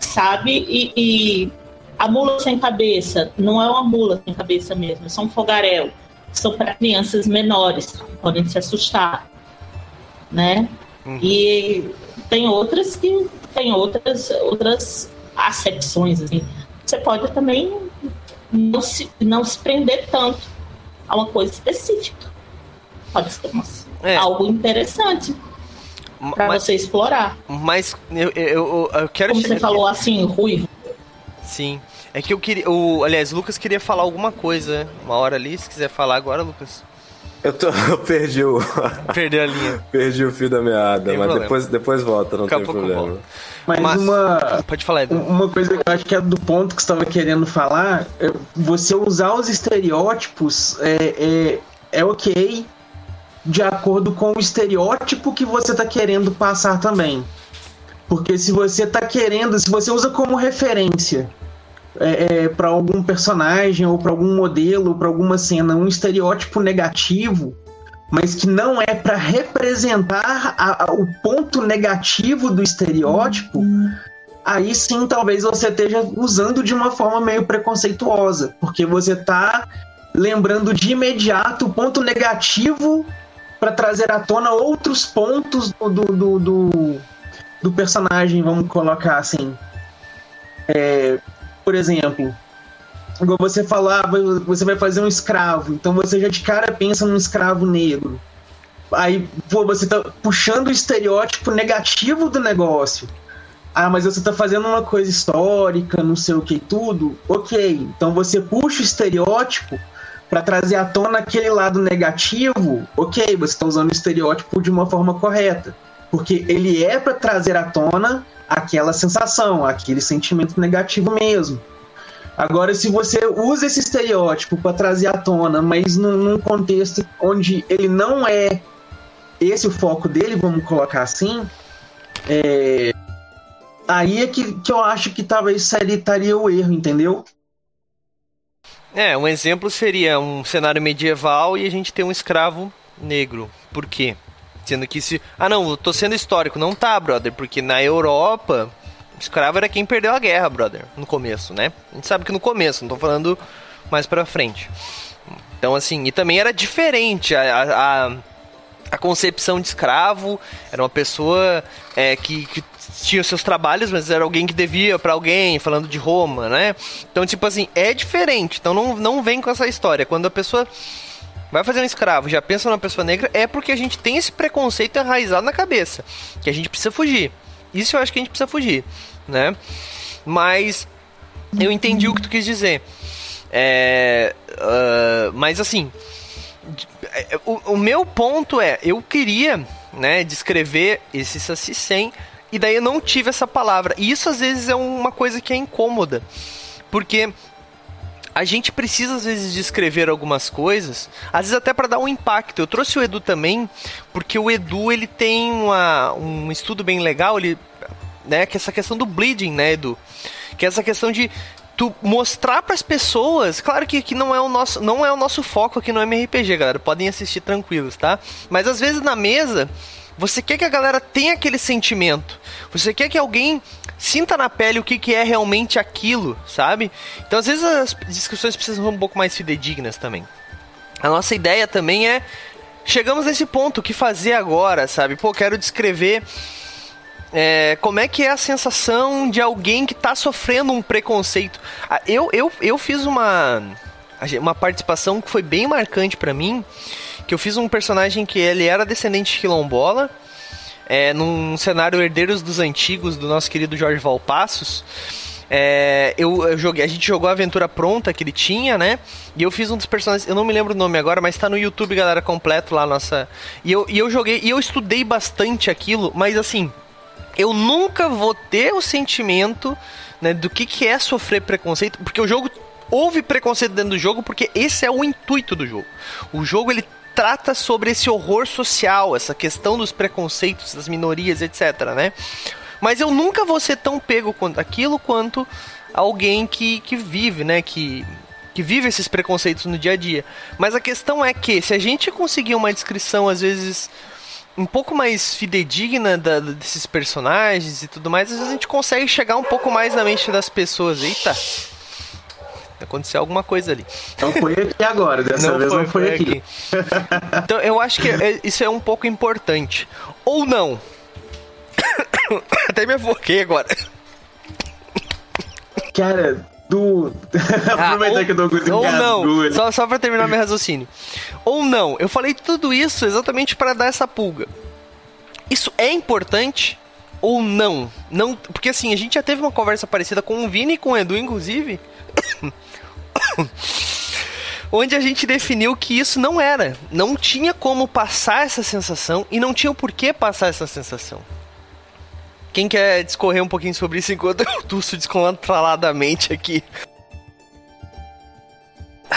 Sabe? E, e a mula sem cabeça não é uma mula sem cabeça mesmo, é só um fogaréu. São para crianças menores, podem se assustar. Né? E tem outras que tem outras, outras acepções, assim. você pode também não se, não se prender tanto a uma coisa específica. Pode ser uma, é. algo interessante para você explorar. Mas eu, eu, eu quero Como você falou assim, ruivo. Sim. É que eu queria. O, aliás, o Lucas queria falar alguma coisa uma hora ali. Se quiser falar agora, Lucas. Eu, tô, eu perdi o. Perdeu a linha. perdi o fio da meada, mas depois, depois volta, não Daqui tem problema. Volta. Mas, mas, uma. Pode falar, Edu. Uma coisa que eu acho que é do ponto que você estava querendo falar, é você usar os estereótipos é, é, é ok de acordo com o estereótipo que você está querendo passar também. Porque se você está querendo, se você usa como referência é, é, para algum personagem ou para algum modelo ou para alguma cena um estereótipo negativo, mas que não é para representar a, a, o ponto negativo do estereótipo, uhum. aí sim talvez você esteja usando de uma forma meio preconceituosa, porque você está lembrando de imediato o ponto negativo para trazer à tona outros pontos do, do, do, do, personagem, vamos colocar assim. É, por exemplo, você falar, você vai fazer um escravo, então você já de cara pensa num escravo negro. Aí, pô, você tá puxando o estereótipo negativo do negócio. Ah, mas você tá fazendo uma coisa histórica, não sei o que tudo. Ok, então você puxa o estereótipo para trazer à tona aquele lado negativo. Ok, você está usando o estereótipo de uma forma correta, porque ele é para trazer à tona aquela sensação, aquele sentimento negativo mesmo. Agora, se você usa esse estereótipo para trazer à tona, mas num, num, contexto onde ele não é esse o foco dele, vamos colocar assim, é... aí é que, que eu acho que talvez seria, estaria o erro, entendeu? É, um exemplo seria um cenário medieval e a gente tem um escravo negro. Por quê? Sendo que se. Ah, não, eu tô sendo histórico. Não tá, brother, porque na Europa, escravo era quem perdeu a guerra, brother. No começo, né? A gente sabe que no começo, não tô falando mais pra frente. Então, assim, e também era diferente. A, a, a concepção de escravo era uma pessoa é, que, que tinha seus trabalhos, mas era alguém que devia para alguém, falando de Roma, né? Então, tipo assim, é diferente. Então não, não vem com essa história. Quando a pessoa vai fazer um escravo, já pensa numa pessoa negra, é porque a gente tem esse preconceito enraizado na cabeça, que a gente precisa fugir. Isso eu acho que a gente precisa fugir, né? Mas eu entendi o que tu quis dizer. É, uh, mas assim, o, o, meu ponto é, eu queria, né, descrever esse Saci 100 e daí eu não tive essa palavra. E isso às vezes é uma coisa que é incômoda, porque a gente precisa às vezes descrever algumas coisas, às vezes até para dar um impacto. Eu trouxe o Edu também, porque o Edu ele tem uma, um estudo bem legal, ele, né, que é essa questão do bleeding, né, Edu? Que é essa questão de tu mostrar para as pessoas, claro que, que não é o nosso não é o nosso foco aqui no MRPG, galera, podem assistir tranquilos, tá? Mas às vezes na mesa você quer que a galera tenha aquele sentimento. Você quer que alguém sinta na pele o que, que é realmente aquilo, sabe? Então, às vezes, as descrições precisam ser um pouco mais fidedignas também. A nossa ideia também é. Chegamos nesse ponto, o que fazer agora, sabe? Pô, quero descrever. É, como é que é a sensação de alguém que está sofrendo um preconceito? Ah, eu, eu, eu fiz uma, uma participação que foi bem marcante para mim, que eu fiz um personagem que ele era descendente de quilombola, é, num cenário Herdeiros dos Antigos, do nosso querido Jorge Valpassos. É, eu, eu, joguei, a gente jogou a aventura pronta que ele tinha, né? E eu fiz um dos personagens, eu não me lembro o nome agora, mas tá no YouTube, galera, completo lá, nossa. E eu, e eu joguei, e eu estudei bastante aquilo, mas assim, eu nunca vou ter o sentimento né, do que, que é sofrer preconceito, porque o jogo houve preconceito dentro do jogo, porque esse é o intuito do jogo. O jogo ele trata sobre esse horror social, essa questão dos preconceitos das minorias, etc, né? Mas eu nunca vou ser tão pego quanto aquilo quanto alguém que, que vive, né? Que, que vive esses preconceitos no dia a dia. Mas a questão é que se a gente conseguir uma descrição, às vezes, um pouco mais fidedigna da, desses personagens e tudo mais, às vezes a gente consegue chegar um pouco mais na mente das pessoas. Eita! Aconteceu alguma coisa ali. Não foi aqui agora, dessa não vez foi, não foi, foi aqui. aqui. então eu acho que é, isso é um pouco importante. Ou não. Até me afoquei agora. Cara, do. Ah, Aproveitar ou, que eu tô com ou não, só, só pra terminar meu raciocínio. Ou não, eu falei tudo isso exatamente para dar essa pulga. Isso é importante ou não? Não, porque assim, a gente já teve uma conversa parecida com o Vini e com o Edu, inclusive. onde a gente definiu que isso não era. Não tinha como passar essa sensação e não tinha o porquê passar essa sensação. Quem quer discorrer um pouquinho sobre isso enquanto eu tuço descontroladamente aqui?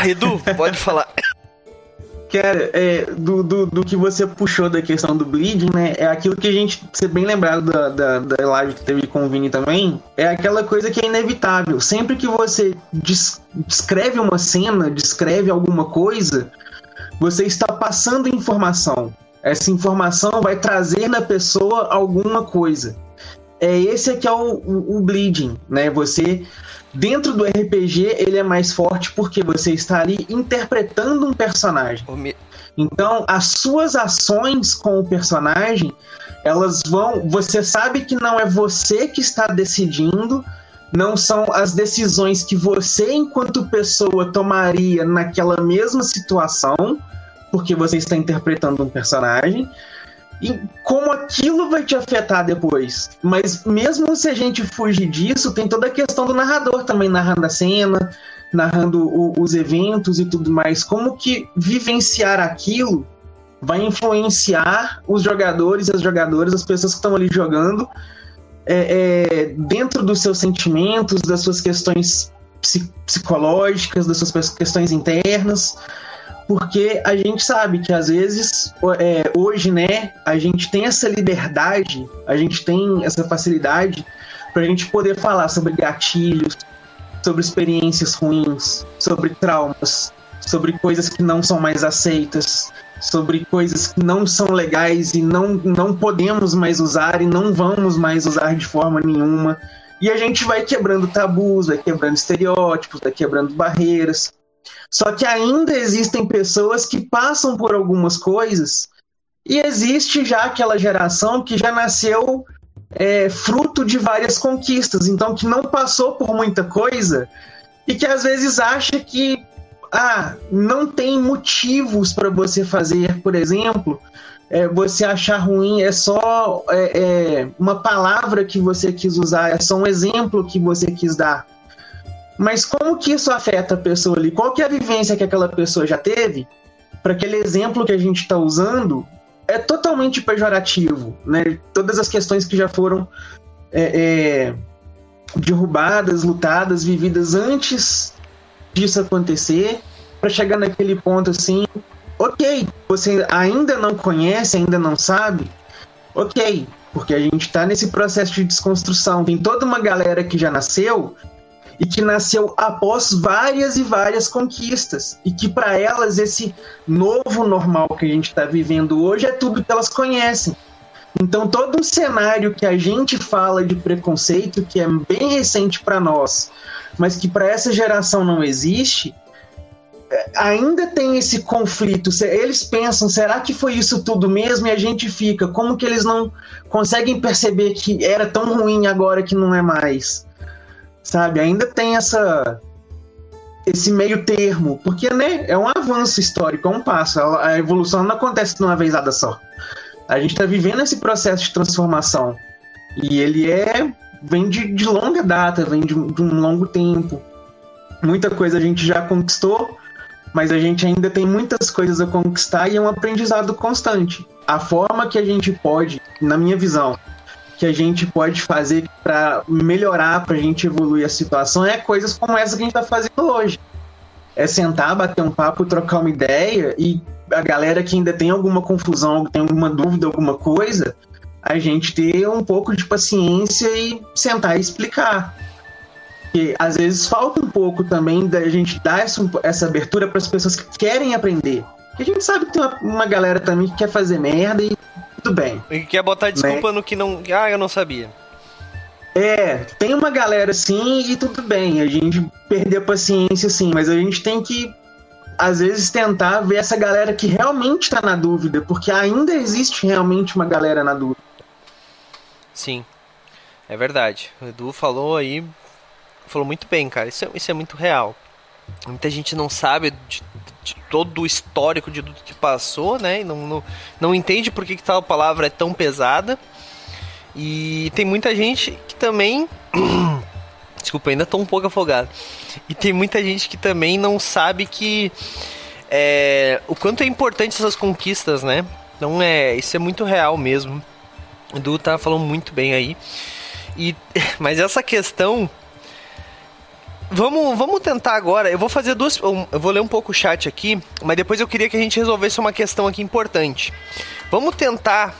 Edu, pode falar. Cara, é, do, do, do que você puxou da questão do bleeding, né? É aquilo que a gente, ser bem lembrado da, da, da live que teve com o Vini também, é aquela coisa que é inevitável. Sempre que você des, descreve uma cena, descreve alguma coisa, você está passando informação. Essa informação vai trazer na pessoa alguma coisa. É esse aqui é o, o, o bleeding, né? Você Dentro do RPG, ele é mais forte porque você está ali interpretando um personagem. Então, as suas ações com o personagem, elas vão. Você sabe que não é você que está decidindo, não são as decisões que você, enquanto pessoa, tomaria naquela mesma situação, porque você está interpretando um personagem e como aquilo vai te afetar depois. Mas mesmo se a gente fugir disso, tem toda a questão do narrador também narrando a cena, narrando o, os eventos e tudo mais. Como que vivenciar aquilo vai influenciar os jogadores e as jogadoras, as pessoas que estão ali jogando, é, é, dentro dos seus sentimentos, das suas questões psicológicas, das suas questões internas porque a gente sabe que às vezes, é, hoje, né, a gente tem essa liberdade, a gente tem essa facilidade para a gente poder falar sobre gatilhos, sobre experiências ruins, sobre traumas, sobre coisas que não são mais aceitas, sobre coisas que não são legais e não, não podemos mais usar e não vamos mais usar de forma nenhuma. E a gente vai quebrando tabus, vai quebrando estereótipos, vai quebrando barreiras. Só que ainda existem pessoas que passam por algumas coisas e existe já aquela geração que já nasceu é, fruto de várias conquistas, então que não passou por muita coisa e que às vezes acha que ah, não tem motivos para você fazer, por exemplo, é, você achar ruim é só é, é, uma palavra que você quis usar, é só um exemplo que você quis dar. Mas como que isso afeta a pessoa ali? Qual que é a vivência que aquela pessoa já teve para aquele exemplo que a gente está usando é totalmente pejorativo, né? Todas as questões que já foram é, é, derrubadas, lutadas, vividas antes disso acontecer, para chegar naquele ponto assim, ok, você ainda não conhece, ainda não sabe, ok, porque a gente está nesse processo de desconstrução. Tem toda uma galera que já nasceu e que nasceu após várias e várias conquistas e que para elas esse novo normal que a gente está vivendo hoje é tudo que elas conhecem. Então todo um cenário que a gente fala de preconceito que é bem recente para nós, mas que para essa geração não existe, é, ainda tem esse conflito. Eles pensam, será que foi isso tudo mesmo? E a gente fica, como que eles não conseguem perceber que era tão ruim agora que não é mais? Sabe? Ainda tem essa esse meio termo, porque né, é um avanço histórico, é um passo. A evolução não acontece de uma vezada só. A gente está vivendo esse processo de transformação e ele é vem de, de longa data, vem de, de um longo tempo. Muita coisa a gente já conquistou, mas a gente ainda tem muitas coisas a conquistar e é um aprendizado constante. A forma que a gente pode, na minha visão, que a gente pode fazer para melhorar, para a gente evoluir a situação, é coisas como essa que a gente está fazendo hoje. É sentar, bater um papo, trocar uma ideia e a galera que ainda tem alguma confusão, tem alguma dúvida, alguma coisa, a gente ter um pouco de paciência e sentar e explicar. Porque às vezes falta um pouco também da gente dar essa, essa abertura para as pessoas que querem aprender. Porque a gente sabe que tem uma, uma galera também que quer fazer merda e tudo bem. E quer botar desculpa né? no que não. Ah, eu não sabia. É, tem uma galera assim e tudo bem, a gente perder a paciência sim, mas a gente tem que às vezes tentar ver essa galera que realmente está na dúvida, porque ainda existe realmente uma galera na dúvida. Sim, é verdade. O Edu falou aí falou muito bem, cara. Isso é, isso é muito real. Muita gente não sabe de, de todo o histórico de tudo que passou, né? E não, não, não entende por que, que tal palavra é tão pesada. E tem muita gente que também. Desculpa, ainda tô um pouco afogado. E tem muita gente que também não sabe que. É, o quanto é importante essas conquistas, né? Então é. Isso é muito real mesmo. O Du tá falando muito bem aí. E, mas essa questão. Vamos, vamos tentar agora. Eu vou fazer duas. Eu vou ler um pouco o chat aqui, mas depois eu queria que a gente resolvesse uma questão aqui importante. Vamos tentar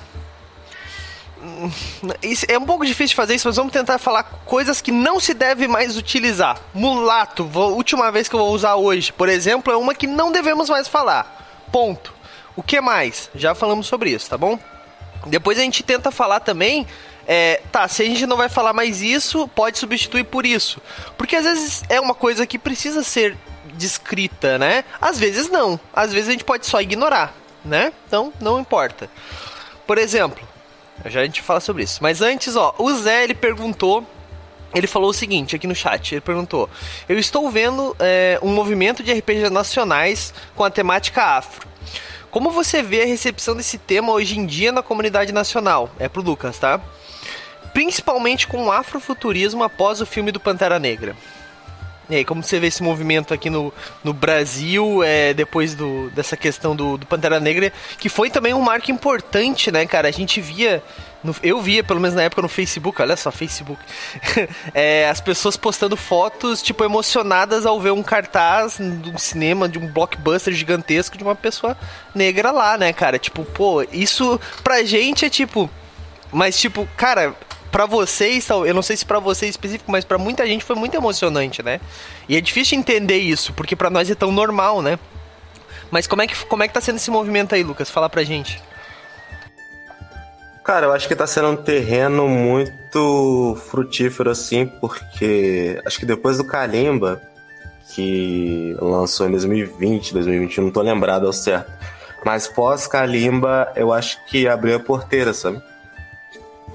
isso é um pouco difícil de fazer isso, mas vamos tentar falar coisas que não se deve mais utilizar. Mulato, vou, última vez que eu vou usar hoje, por exemplo, é uma que não devemos mais falar. Ponto. O que mais? Já falamos sobre isso, tá bom? Depois a gente tenta falar também. É, tá, se a gente não vai falar mais isso, pode substituir por isso. Porque às vezes é uma coisa que precisa ser descrita, né? Às vezes não. Às vezes a gente pode só ignorar, né? Então não importa. Por exemplo, já a gente fala sobre isso. Mas antes, ó, o Zé ele perguntou. Ele falou o seguinte aqui no chat: ele perguntou: Eu estou vendo é, um movimento de RPGs nacionais com a temática afro. Como você vê a recepção desse tema hoje em dia na comunidade nacional? É pro Lucas, tá? Principalmente com o afrofuturismo após o filme do Pantera Negra. E aí, como você vê esse movimento aqui no, no Brasil, é, depois do, dessa questão do, do Pantera Negra, que foi também um marco importante, né, cara? A gente via no, eu via, pelo menos na época, no Facebook, olha só, Facebook, é, as pessoas postando fotos, tipo, emocionadas ao ver um cartaz de um cinema, de um blockbuster gigantesco de uma pessoa negra lá, né, cara? Tipo, pô, isso pra gente é tipo. Mas, tipo, cara, para vocês, eu não sei se para vocês específico, mas para muita gente foi muito emocionante, né? E é difícil entender isso, porque para nós é tão normal, né? Mas como é que como é que tá sendo esse movimento aí, Lucas? Fala pra gente. Cara, eu acho que tá sendo um terreno muito frutífero assim, porque acho que depois do Kalimba, que lançou em 2020, 2021, não tô lembrado ao certo. Mas pós Kalimba, eu acho que abriu a porteira, sabe?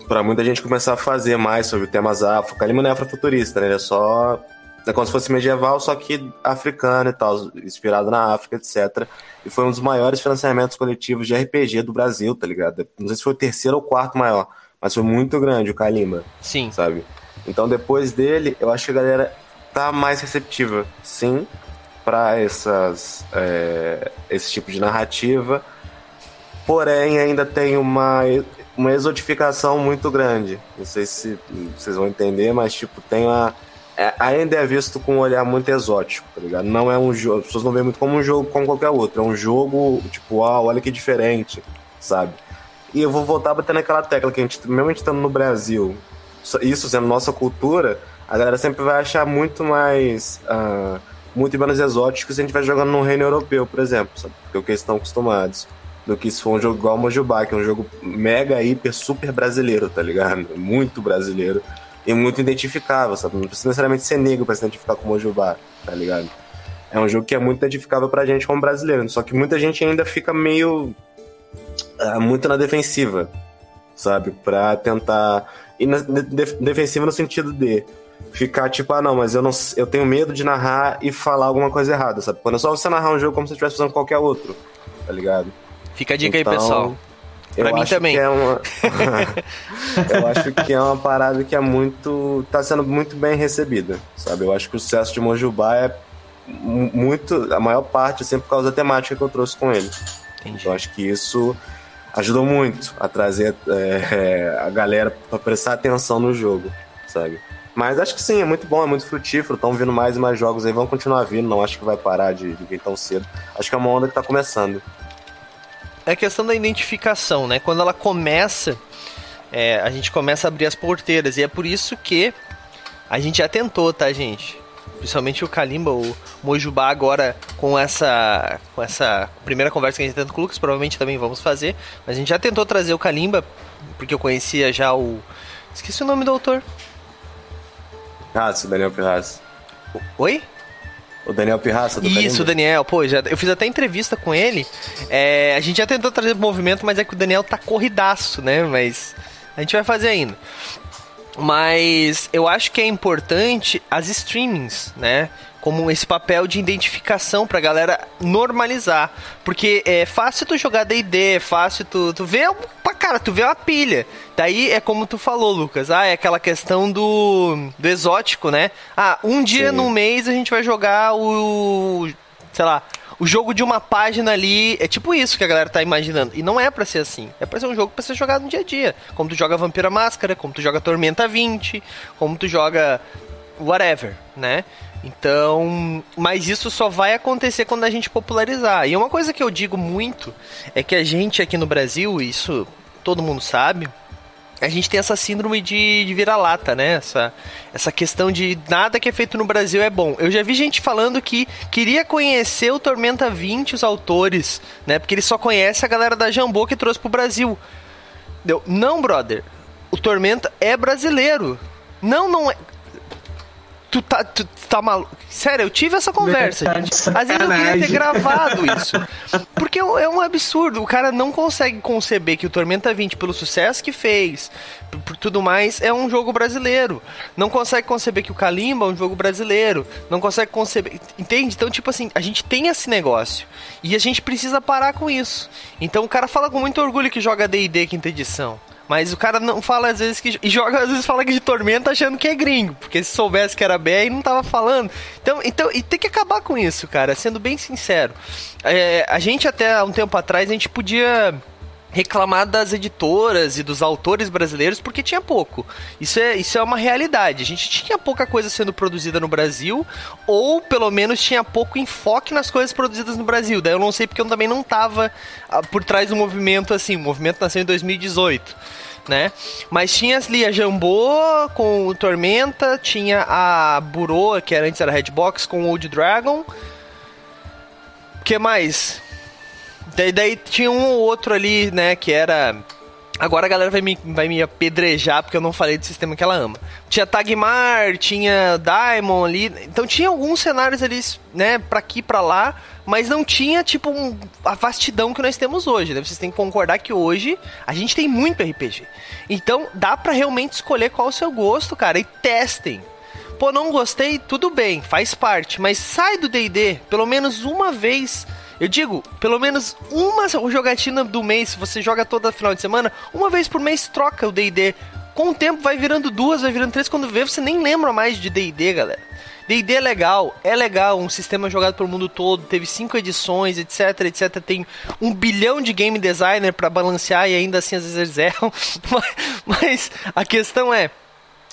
Para muita gente começar a fazer mais sobre temas afro. Kalima não é afrofuturista, né? Ele é só. É como se fosse medieval, só que africano e tal, inspirado na África, etc. E foi um dos maiores financiamentos coletivos de RPG do Brasil, tá ligado? Não sei se foi o terceiro ou quarto maior, mas foi muito grande o Kalimba. Sim. Sabe? Então depois dele, eu acho que a galera tá mais receptiva, sim, para essas é, esse tipo de narrativa. Porém, ainda tem uma uma exotificação muito grande. Não sei se vocês vão entender, mas tipo, tem uma. É, ainda é visto com um olhar muito exótico, tá ligado? Não é um jogo. As pessoas não veem muito como um jogo como qualquer outro. É um jogo, tipo, ah, olha que diferente, sabe? E eu vou voltar a bater naquela tecla que a gente, mesmo a gente estando no Brasil, isso sendo nossa cultura, a galera sempre vai achar muito mais. Uh, muito menos exótico se a gente vai jogando no reino europeu, por exemplo, sabe? Porque é o que eles estão acostumados do que se for um jogo igual o Mojubá, que é um jogo mega, hiper, super brasileiro, tá ligado? Muito brasileiro e muito identificável, sabe? Não precisa necessariamente ser negro pra se identificar com o Mojubá, tá ligado? É um jogo que é muito identificável pra gente como brasileiro, só que muita gente ainda fica meio. Uh, muito na defensiva, sabe? Pra tentar. E na defensiva no sentido de ficar tipo, ah, não, mas eu não eu tenho medo de narrar e falar alguma coisa errada, sabe? Quando é só você narrar um jogo como se estivesse fazendo qualquer outro, tá ligado? Fica a dica então, aí, pessoal. Pra mim também. É uma... eu acho que é uma parada que é muito. tá sendo muito bem recebida, sabe? Eu acho que o sucesso de Mojubá é muito. a maior parte, sempre por causa da temática que eu trouxe com ele. Entendi. Então, eu acho que isso ajudou muito a trazer é, a galera para prestar atenção no jogo, sabe? Mas acho que sim, é muito bom, é muito frutífero. Estão vindo mais e mais jogos aí, vão continuar vindo. Não acho que vai parar de, de vir tão cedo. Acho que é uma onda que tá começando é a questão da identificação, né? Quando ela começa, é, a gente começa a abrir as porteiras. E é por isso que a gente já tentou, tá, gente? Principalmente o Kalimba, o Mojubá agora com essa com essa primeira conversa que a gente tentou com o Lucas, provavelmente também vamos fazer. Mas a gente já tentou trazer o Kalimba, porque eu conhecia já o. Esqueci o nome do autor. Pirraço, Daniel Pirraço. Oi? O Daniel Pirraça do Isso, Carimbo. o Daniel. Pô, já, eu fiz até entrevista com ele. É, a gente já tentou trazer movimento, mas é que o Daniel tá corridaço, né? Mas a gente vai fazer ainda. Mas eu acho que é importante as streamings, né? Como esse papel de identificação pra galera normalizar. Porque é fácil tu jogar D&D, é fácil tu, tu ver pra cara, tu vê uma pilha. Daí é como tu falou, Lucas. Ah, é aquela questão do, do exótico, né? Ah, um dia Sim. no mês a gente vai jogar o... Sei lá, o jogo de uma página ali é tipo isso que a galera tá imaginando. E não é pra ser assim. É pra ser um jogo pra ser jogado no dia a dia. Como tu joga Vampira Máscara, como tu joga Tormenta 20, como tu joga whatever, né? Então, mas isso só vai acontecer quando a gente popularizar. E uma coisa que eu digo muito é que a gente aqui no Brasil, isso todo mundo sabe, a gente tem essa síndrome de, de vira-lata, né? Essa, essa questão de nada que é feito no Brasil é bom. Eu já vi gente falando que queria conhecer o Tormenta 20, os autores, né? Porque ele só conhece a galera da Jambô que trouxe pro Brasil. Deu, não, brother. O Tormenta é brasileiro. Não, não é. Tu tá, tu tá maluco. Sério, eu tive essa conversa, Verdade. Às vezes eu queria ter gravado isso. Porque é um absurdo. O cara não consegue conceber que o Tormenta 20, pelo sucesso que fez, por, por tudo mais, é um jogo brasileiro. Não consegue conceber que o Kalimba é um jogo brasileiro. Não consegue conceber. Entende? Então, tipo assim, a gente tem esse negócio. E a gente precisa parar com isso. Então o cara fala com muito orgulho que joga DD quinta edição. Mas o cara não fala às vezes que. E joga, às vezes fala que de tormenta achando que é gringo. Porque se soubesse que era BR, não tava falando. Então, então e tem que acabar com isso, cara. Sendo bem sincero. É, a gente até há um tempo atrás, a gente podia reclamar das editoras e dos autores brasileiros porque tinha pouco. Isso é, isso é uma realidade. A gente tinha pouca coisa sendo produzida no Brasil, ou pelo menos tinha pouco enfoque nas coisas produzidas no Brasil. Daí eu não sei porque eu também não tava ah, por trás do movimento assim. O movimento nasceu em 2018. Né? Mas tinha ali a Jambô com o Tormenta, tinha a Burô, que era antes era Redbox, com o Old Dragon. O que mais? Daí, daí tinha um ou outro ali, né, que era. Agora a galera vai me, vai me apedrejar porque eu não falei do sistema que ela ama. Tinha Tagmar, tinha Daimon ali. Então tinha alguns cenários ali, né, pra aqui pra lá. Mas não tinha, tipo, um, a vastidão que nós temos hoje. Né? Vocês têm que concordar que hoje a gente tem muito RPG. Então dá pra realmente escolher qual é o seu gosto, cara. E testem. Pô, não gostei, tudo bem, faz parte. Mas sai do DD pelo menos uma vez. Eu digo, pelo menos uma jogatina do mês, se você joga toda final de semana, uma vez por mês troca o DD. Com o tempo vai virando duas, vai virando três. Quando vê, você nem lembra mais de DD, galera. D&D é legal, é legal, um sistema jogado pelo mundo todo, teve cinco edições, etc, etc. Tem um bilhão de game designer para balancear e ainda assim às vezes eles erram. Mas, mas a questão é,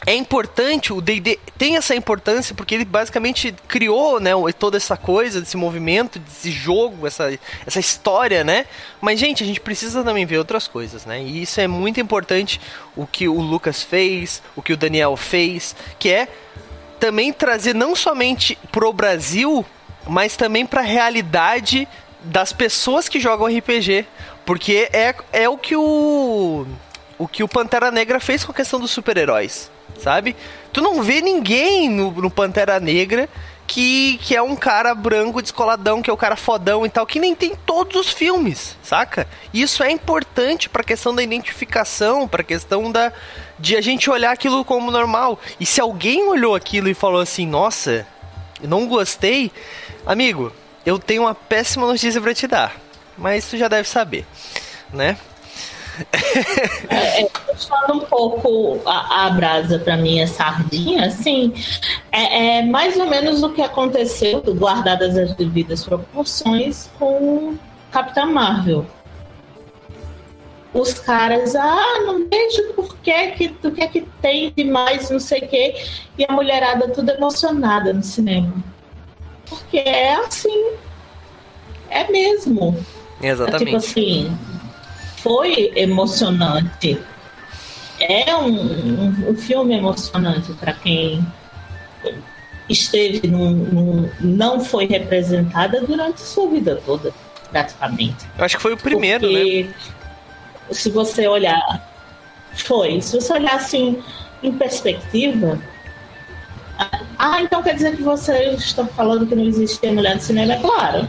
é importante, o D&D tem essa importância porque ele basicamente criou, né, toda essa coisa, desse movimento, desse jogo, essa, essa história, né? Mas, gente, a gente precisa também ver outras coisas, né? E isso é muito importante, o que o Lucas fez, o que o Daniel fez, que é também trazer não somente pro Brasil, mas também pra realidade das pessoas que jogam RPG. Porque é, é o que o. O que o Pantera Negra fez com a questão dos super-heróis, sabe? Tu não vê ninguém no, no Pantera Negra que, que é um cara branco, descoladão, que é o cara fodão e tal, que nem tem todos os filmes, saca? Isso é importante pra questão da identificação, pra questão da de a gente olhar aquilo como normal. E se alguém olhou aquilo e falou assim, nossa, não gostei, amigo, eu tenho uma péssima notícia pra te dar. Mas tu já deve saber, né? É, é, puxando um pouco a, a brasa para minha sardinha, assim, é, é, mais ou menos o que aconteceu, guardadas as devidas proporções, com Capitã Marvel. Os caras, ah, não vejo por que que, o que é que tem demais, não sei o quê, e a mulherada tudo emocionada no cinema. Porque é assim, é mesmo. Exatamente. É tipo assim, foi emocionante. É um, um, um filme emocionante para quem esteve num, num, não foi representada durante sua vida toda, praticamente. Eu acho que foi o primeiro, Porque, né? Se você olhar, foi. Se você olhar assim em perspectiva, ah, então quer dizer que vocês estão falando que não existia mulher no cinema? É claro,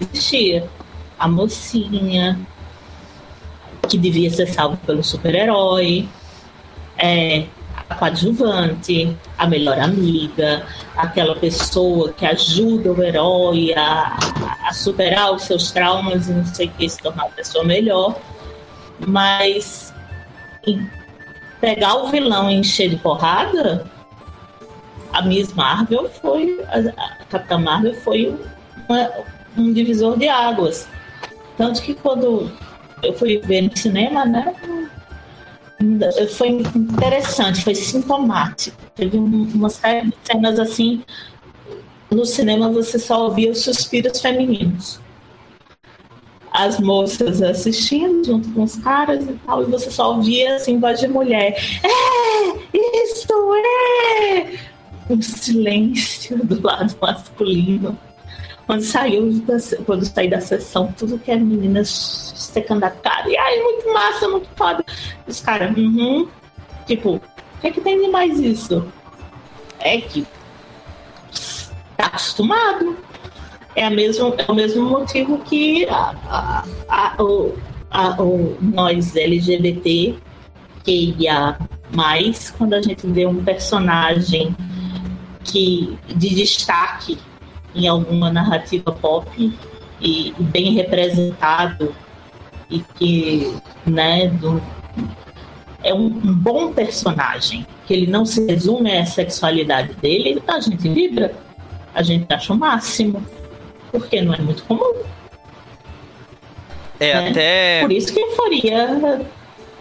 existia. A mocinha, que devia ser salvo pelo super-herói. É, a coadjuvante, a melhor amiga, aquela pessoa que ajuda o herói a, a superar os seus traumas e não sei o que, se tornar uma pessoa melhor. Mas pegar o vilão e encher de porrada, a Miss Marvel foi. A, a Capitã Marvel foi uma, um divisor de águas. Tanto que quando eu fui ver no cinema, né? Foi interessante, foi sintomático. Teve uma série de cenas assim. No cinema você só ouvia os suspiros femininos. As moças assistindo junto com os caras e tal, e você só ouvia assim, voz de mulher. É! Isso é! Um silêncio do lado masculino. Quando saiu quando saí da sessão, tudo que as meninas a cara. E ai, muito massa, muito foda. Os caras, uhum. Tipo, o que, é que tem de mais isso? É que tá acostumado. É, a mesmo, é o mesmo motivo que a, a, a, o, a, o, nós LGBT que ia mais quando a gente vê um personagem que de destaque em alguma narrativa pop e bem representado e que né, do, é um, um, bom personagem, que ele não se resume à sexualidade dele, a gente vibra, a gente acha o máximo, porque não é muito comum. É, né? até. Por isso que euforia.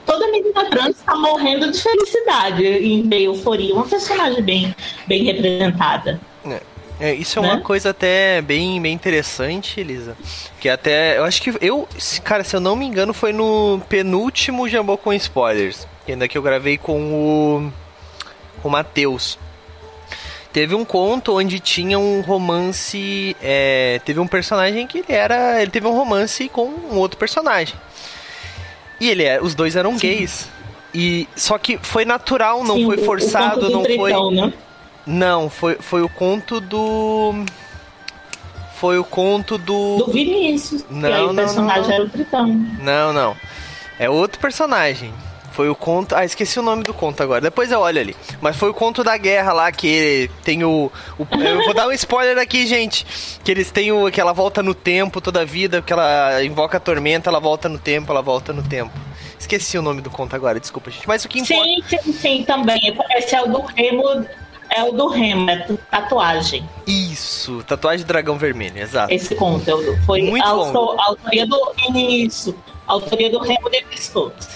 Toda menina trans está morrendo de felicidade em meio euforia. Uma personagem bem, bem representada. É. É, isso é né? uma coisa até bem, bem interessante, Elisa. Que até. Eu acho que eu. Cara, se eu não me engano, foi no penúltimo Jambô com spoilers. Ainda que eu gravei com o. Com o Matheus. Teve um conto onde tinha um romance. É, teve um personagem que ele era. Ele teve um romance com um outro personagem. E ele é, os dois eram Sim. gays. E só que foi natural, não Sim, foi forçado, não foi. Né? Não, foi, foi o conto do. Foi o conto do. Do Vinícius. Não, que aí o personagem não. era o Tritão. Não, não. É outro personagem. Foi o conto. Ah, esqueci o nome do conto agora. Depois eu olho ali. Mas foi o conto da guerra lá que tem o. o eu vou dar um spoiler aqui, gente. Que eles têm o, que ela volta no tempo toda a vida, que ela invoca a tormenta, ela volta no tempo, ela volta no tempo. Esqueci o nome do conto agora, desculpa, gente. Mas o que importa. Sim, sim, sim, também. Esse é o do Remo é o do Remo, é tatuagem. Isso, tatuagem dragão vermelho, exato. Esse conto foi Muito a, autor, a autoria do. Isso, a autoria do Remo de Biscoito.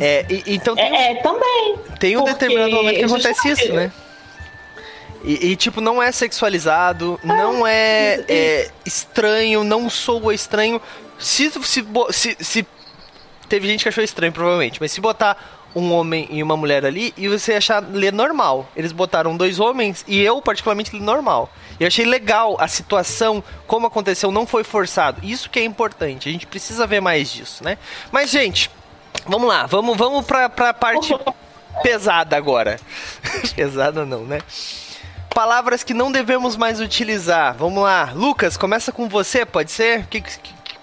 É, e, então tem, é, é, também. Tem um determinado momento que acontece isso, né? E, e, tipo, não é sexualizado, é, não é, é, estranho, não soa estranho. Se, se, se, se, Teve gente que achou estranho, provavelmente, mas se botar um homem e uma mulher ali e você achar ler normal. Eles botaram dois homens e eu, particularmente, li normal. Eu achei legal a situação, como aconteceu, não foi forçado. Isso que é importante. A gente precisa ver mais disso, né? Mas, gente, vamos lá. Vamos, vamos pra, pra parte pesada agora. pesada não, né? Palavras que não devemos mais utilizar. Vamos lá. Lucas, começa com você, pode ser? Que, que,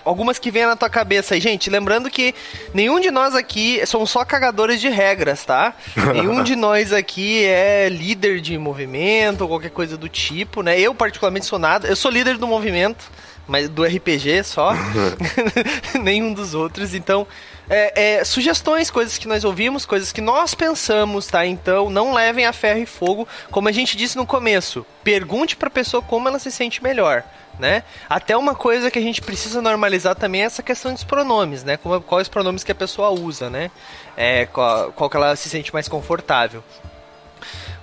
algumas que vêm na tua cabeça aí. Gente, lembrando que nenhum de nós aqui somos só cagadores de regras, tá? nenhum de nós aqui é líder de movimento ou qualquer coisa do tipo, né? Eu, particularmente, sou nada. Eu sou líder do movimento, mas do RPG só. nenhum dos outros. Então, é, é, sugestões, coisas que nós ouvimos, coisas que nós pensamos, tá? Então, não levem a ferro e fogo. Como a gente disse no começo, pergunte pra pessoa como ela se sente melhor né? Até uma coisa que a gente precisa normalizar também é essa questão dos pronomes, né? Como, quais pronomes que a pessoa usa, né? É, qual, qual que ela se sente mais confortável.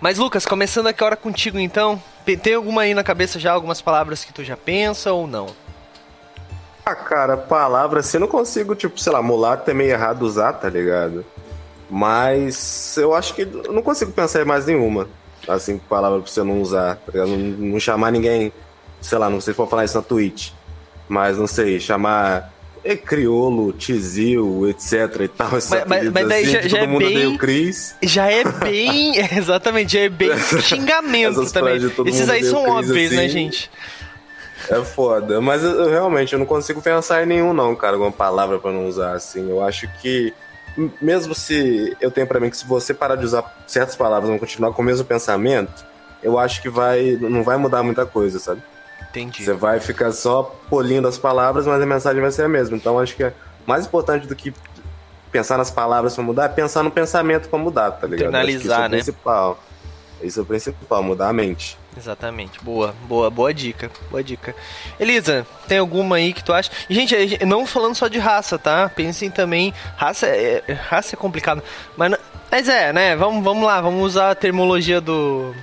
Mas Lucas, começando aqui hora contigo então, tem alguma aí na cabeça já, algumas palavras que tu já pensa ou não? Ah, cara, palavras assim, eu não consigo, tipo, sei lá, mulato é meio errado usar, tá ligado? Mas eu acho que não consigo pensar em mais nenhuma, assim, palavra pra você não usar, tá ligado? Não, não chamar ninguém sei lá, não sei se vou falar isso na Twitch, mas não sei, chamar é criolo, tizil, etc e tal. Mas, mas, mas daí assim, já, já é bem. O Chris. Já é bem. exatamente, já é bem xingamento também. Esses aí são óbvios, né, assim, né, gente? É foda. Mas eu, eu, realmente eu não consigo pensar em nenhum, não, cara, alguma palavra para não usar assim. Eu acho que mesmo se eu tenho para mim que se você parar de usar certas palavras e continuar com o mesmo pensamento, eu acho que vai não vai mudar muita coisa, sabe? Entendi. Você vai ficar só polindo as palavras, mas a mensagem vai ser a mesma. Então acho que é mais importante do que pensar nas palavras para mudar, é pensar no pensamento para mudar, tá ligado? Analisar, isso é o né? principal. Isso é o principal, mudar a mente. Exatamente. Boa, boa, boa dica. Boa dica. Elisa, tem alguma aí que tu acha? Gente, não falando só de raça, tá? Pensem também. Raça é, raça é complicado. Mas, mas é, né? Vamos, vamos lá, vamos usar a termologia do,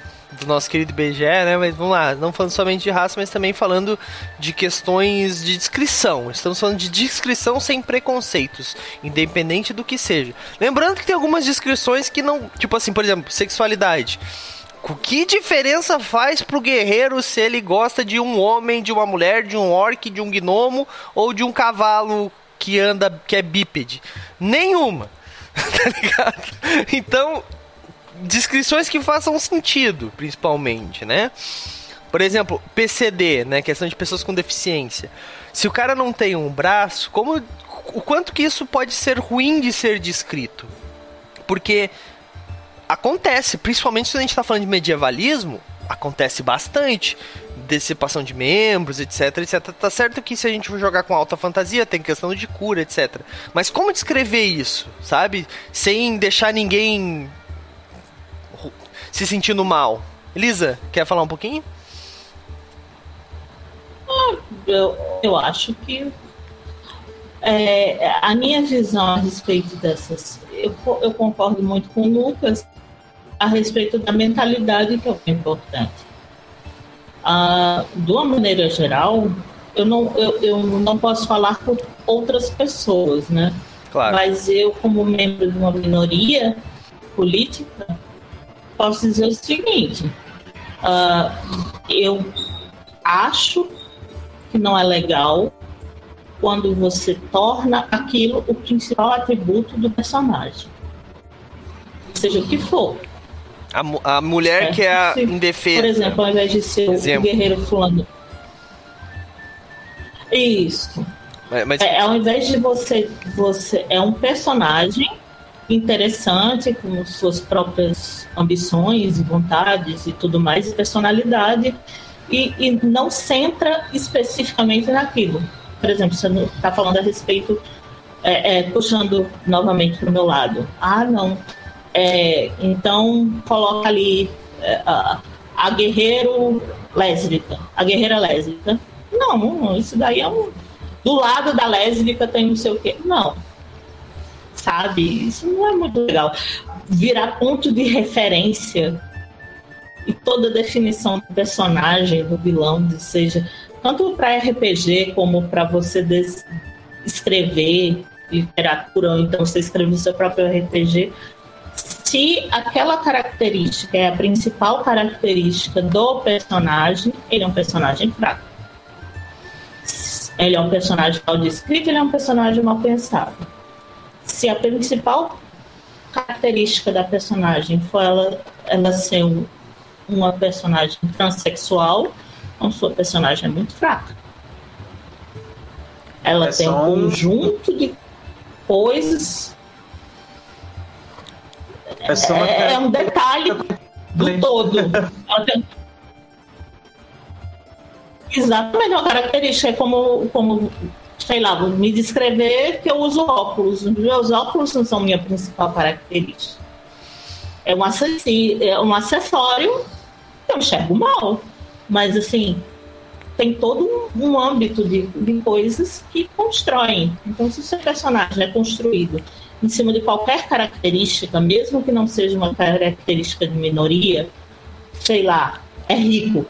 do nosso querido BGE, né? Mas vamos lá, não falando somente de raça, mas também falando de questões de descrição. Estamos falando de descrição sem preconceitos, independente do que seja. Lembrando que tem algumas descrições que não, tipo assim, por exemplo, sexualidade. Que diferença faz pro guerreiro se ele gosta de um homem, de uma mulher, de um orc, de um gnomo ou de um cavalo que anda, que é bípede? Nenhuma. tá ligado? Então, descrições que façam sentido, principalmente, né? Por exemplo, PCD, né, questão de pessoas com deficiência. Se o cara não tem um braço, como o quanto que isso pode ser ruim de ser descrito? Porque acontece, principalmente se a gente está falando de medievalismo, acontece bastante. Dissipação de membros, etc, etc. Tá certo que se a gente for jogar com alta fantasia, tem questão de cura, etc. Mas como descrever isso, sabe? Sem deixar ninguém se sentindo mal. Elisa, quer falar um pouquinho? Eu, eu acho que é, a minha visão a respeito dessas. Eu, eu concordo muito com o Lucas a respeito da mentalidade que é importante. Ah, de uma maneira geral, eu não, eu, eu não posso falar por outras pessoas, né? Claro. Mas eu, como membro de uma minoria política, posso dizer o seguinte: uh, eu acho que não é legal quando você torna aquilo o principal atributo do personagem, seja o que for. A, a mulher que é a indefesa. Por exemplo, ao invés de ser o guerreiro fulano. Isso. Mas, mas... É, ao invés de você, você é um personagem interessante, com suas próprias ambições e vontades e tudo mais, e personalidade, e, e não centra especificamente naquilo. Por exemplo, você está falando a respeito, é, é, puxando novamente para o meu lado. Ah, não. É, então, coloca ali é, a, a guerreiro lésbica, a guerreira lésbica. Não, isso daí é um. Do lado da lésbica tem não sei o quê. Não sabe? Isso não é muito legal. Virar ponto de referência e toda definição do personagem, do vilão, seja tanto para RPG como para você escrever literatura, ou então você escrever seu próprio RPG, se aquela característica é a principal característica do personagem, ele é um personagem fraco. Ele é um personagem mal descrito, ele é um personagem mal pensado se a principal característica da personagem for ela, ela ser um, uma personagem transexual, então sua personagem é muito fraca. Ela É tem um conjunto de coisas. É só uma É, é um detalhe do todo. Ela tem- Exatamente, uma característica é como, como, sei lá, vou me descrever que eu uso óculos. Meus óculos não são minha principal característica. É um, é um acessório que eu enxergo mal. Mas, assim, tem todo um, âmbito de, de coisas que constroem. Então, se o seu personagem é construído em cima de qualquer característica, mesmo que não seja uma característica de minoria, sei lá, é rico.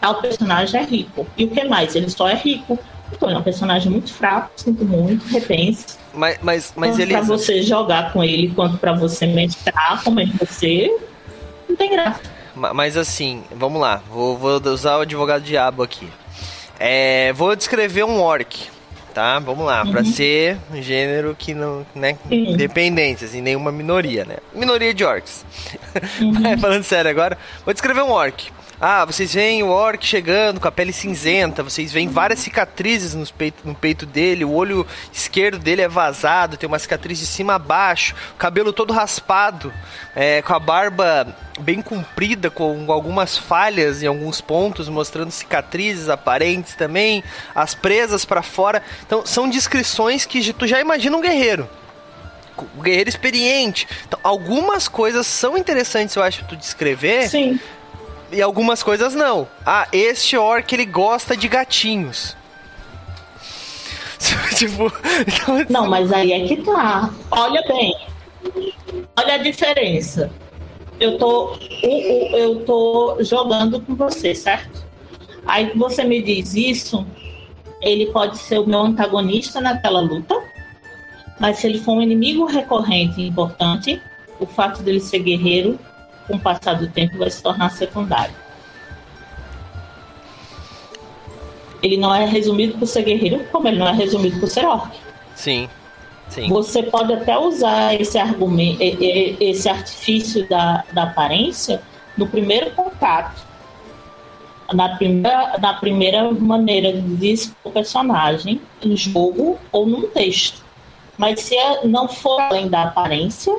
Tal personagem é rico. E o que mais? Ele só é rico. Então, ele é um personagem muito fraco, sinto muito, repense. Mas, mas, mas Tanto pra Elisa, você jogar com ele quanto pra você mestrar como é que você. Não tem graça. ma- mas assim, vamos lá. Vou, vou usar o advogado diabo aqui. É, vou descrever um orc, tá? Vamos lá, pra ser um gênero que não, né, Sim. independente, assim, nenhuma minoria, né? Minoria de orcs. Mas, Falando sério agora, vou descrever um orc. Ah, vocês veem o orc chegando com a pele cinzenta, vocês veem várias cicatrizes no peito, no peito dele, o olho esquerdo dele é vazado, tem uma cicatriz de cima a baixo, o cabelo todo raspado, é, com a barba bem comprida, com algumas falhas em alguns pontos, mostrando cicatrizes aparentes também, as presas para fora. Então, são descrições que tu já imagina um guerreiro guerreiro experiente. Então, algumas coisas são interessantes, eu acho, tu descrever. Sim. E algumas coisas não. Ah, este orc ele gosta de gatinhos. tipo. Não, mas aí é que tá. Olha bem. Olha a diferença. Eu tô, eu tô jogando com você, certo? Aí você me diz isso, ele pode ser o meu antagonista naquela luta, mas se ele for um inimigo recorrente e importante, o fato dele ser guerreiro com o passar do tempo, vai se tornar secundário. Ele não é resumido por ser guerreiro, como ele não é resumido por ser orc. Sim. Sim. Você pode até usar esse argumento, esse artifício da, da aparência no primeiro contato, na primeira, na primeira maneira de expor o personagem no jogo ou num texto. Mas se não for além da aparência,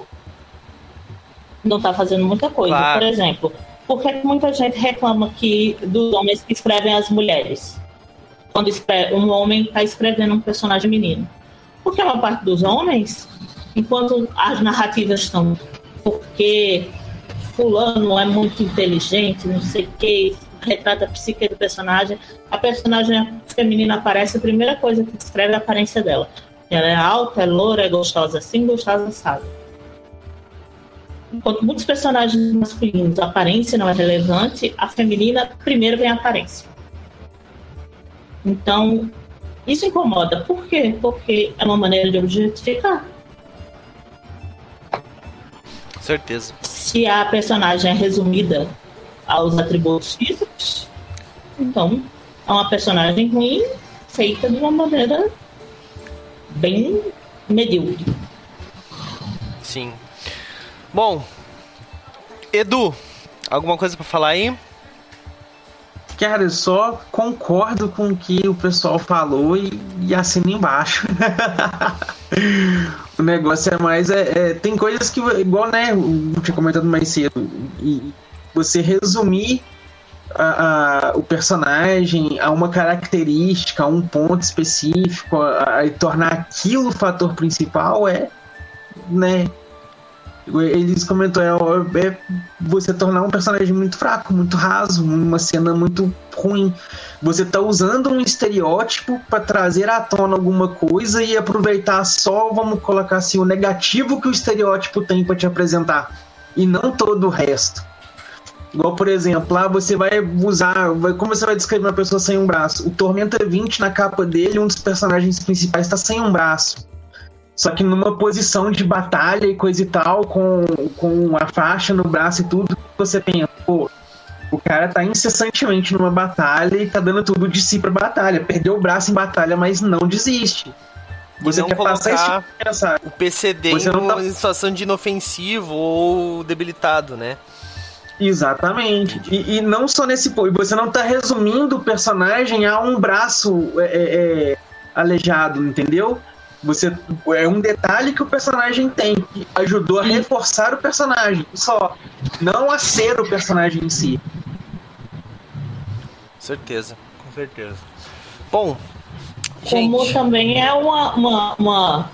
não está fazendo muita coisa. Claro. Por exemplo, por que muita gente reclama que dos homens que escrevem as mulheres? Quando um homem está escrevendo um personagem menino. Porque a maior parte dos homens, enquanto as narrativas estão porque fulano é muito inteligente, não sei o que, retrata a psique do personagem, a personagem feminina aparece, a primeira coisa que escreve é a aparência dela. Ela é alta, é loura, é gostosa assim, gostosa sabe enquanto muitos personagens masculinos a aparência não é relevante, a feminina primeiro vem a aparência. Então, isso incomoda. Por quê? Porque é uma maneira de objetificar. Certeza. Se a personagem é resumida aos atributos físicos, então é uma personagem ruim feita de uma maneira bem medíocre. Sim, Bom, Edu, alguma coisa para falar aí? Cara, eu só concordo com o que o pessoal falou e, e assino embaixo. o negócio é mais. É, é, tem coisas que, igual, né? Eu tinha comentado mais cedo. E você resumir a, a, o personagem a uma característica, a um ponto específico, a, a, e tornar aquilo o fator principal é. Né, eles comentou, é, é você tornar um personagem muito fraco, muito raso, uma cena muito ruim. Você tá usando um estereótipo para trazer à tona alguma coisa e aproveitar só, vamos colocar assim, o negativo que o estereótipo tem para te apresentar e não todo o resto. Igual, por exemplo, lá você vai usar. Vai, como você vai descrever uma pessoa sem um braço? O Tormenta 20, na capa dele, um dos personagens principais está sem um braço. Só que numa posição de batalha e coisa e tal, com, com a faixa no braço e tudo, você pensa, pô, o cara tá incessantemente numa batalha e tá dando tudo de si pra batalha. Perdeu o braço em batalha, mas não desiste. Você não quer passar esse tipo de mensagem. O PCD você em, tá... em situação de inofensivo ou debilitado, né? Exatamente. E, e, não só nesse ponto. Você não tá resumindo o personagem a um braço é, é, é aleijado, entendeu? Você é um detalhe que o personagem tem que ajudou a reforçar o personagem, só não a ser o personagem em si. Certeza, com certeza. Bom, como gente. também é uma, uma, uma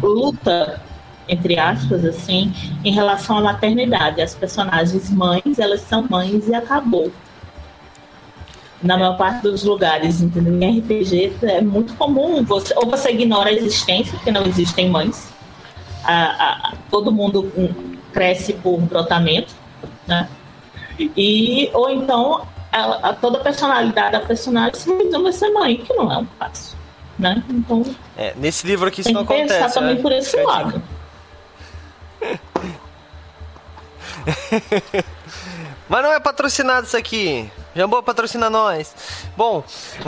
luta entre aspas, assim, em relação à maternidade. As personagens mães, elas são mães e acabou na maior parte dos lugares, entendeu? Em RPG é muito comum, você, ou você ignora a existência, porque não existem mães. A, a, todo mundo cresce por brotamento, né? E, ou então a, a toda a personalidade da personagem se resume a ser mãe, que não é um passo. Né? Então, é, nesse livro aqui isso não acontece. Pensar também né? por esse lado. Mas não é patrocinado isso aqui. Jambô patrocina nós. Bom.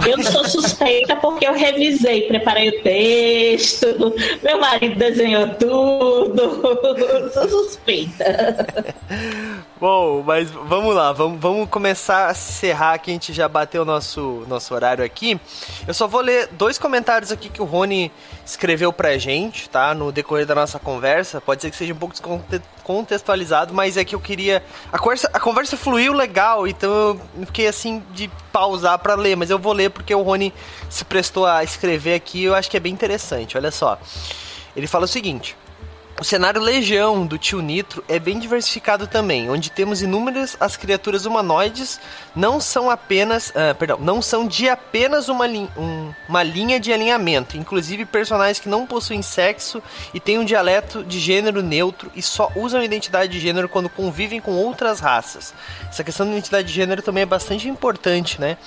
Eu sou suspeita porque eu revisei, preparei o texto, meu marido desenhou tudo. sou suspeita. Bom, mas vamos lá, vamos, vamos começar a encerrar que a gente já bateu o nosso, nosso horário aqui. Eu só vou ler dois comentários aqui que o Rony escreveu pra gente, tá? No decorrer da nossa conversa. Pode ser que seja um pouco descontextualizado, mas é que eu queria. A conversa, a conversa fluiu legal, então eu fiquei assim de pausar para ler, mas eu vou ler porque o Rony se prestou a escrever aqui, eu acho que é bem interessante. Olha só. Ele fala o seguinte: o cenário Legião do Tio Nitro é bem diversificado também, onde temos inúmeras as criaturas humanoides não são apenas, uh, perdão, não são de apenas uma, li um, uma linha de alinhamento, inclusive personagens que não possuem sexo e têm um dialeto de gênero neutro e só usam identidade de gênero quando convivem com outras raças. Essa questão da identidade de gênero também é bastante importante, né?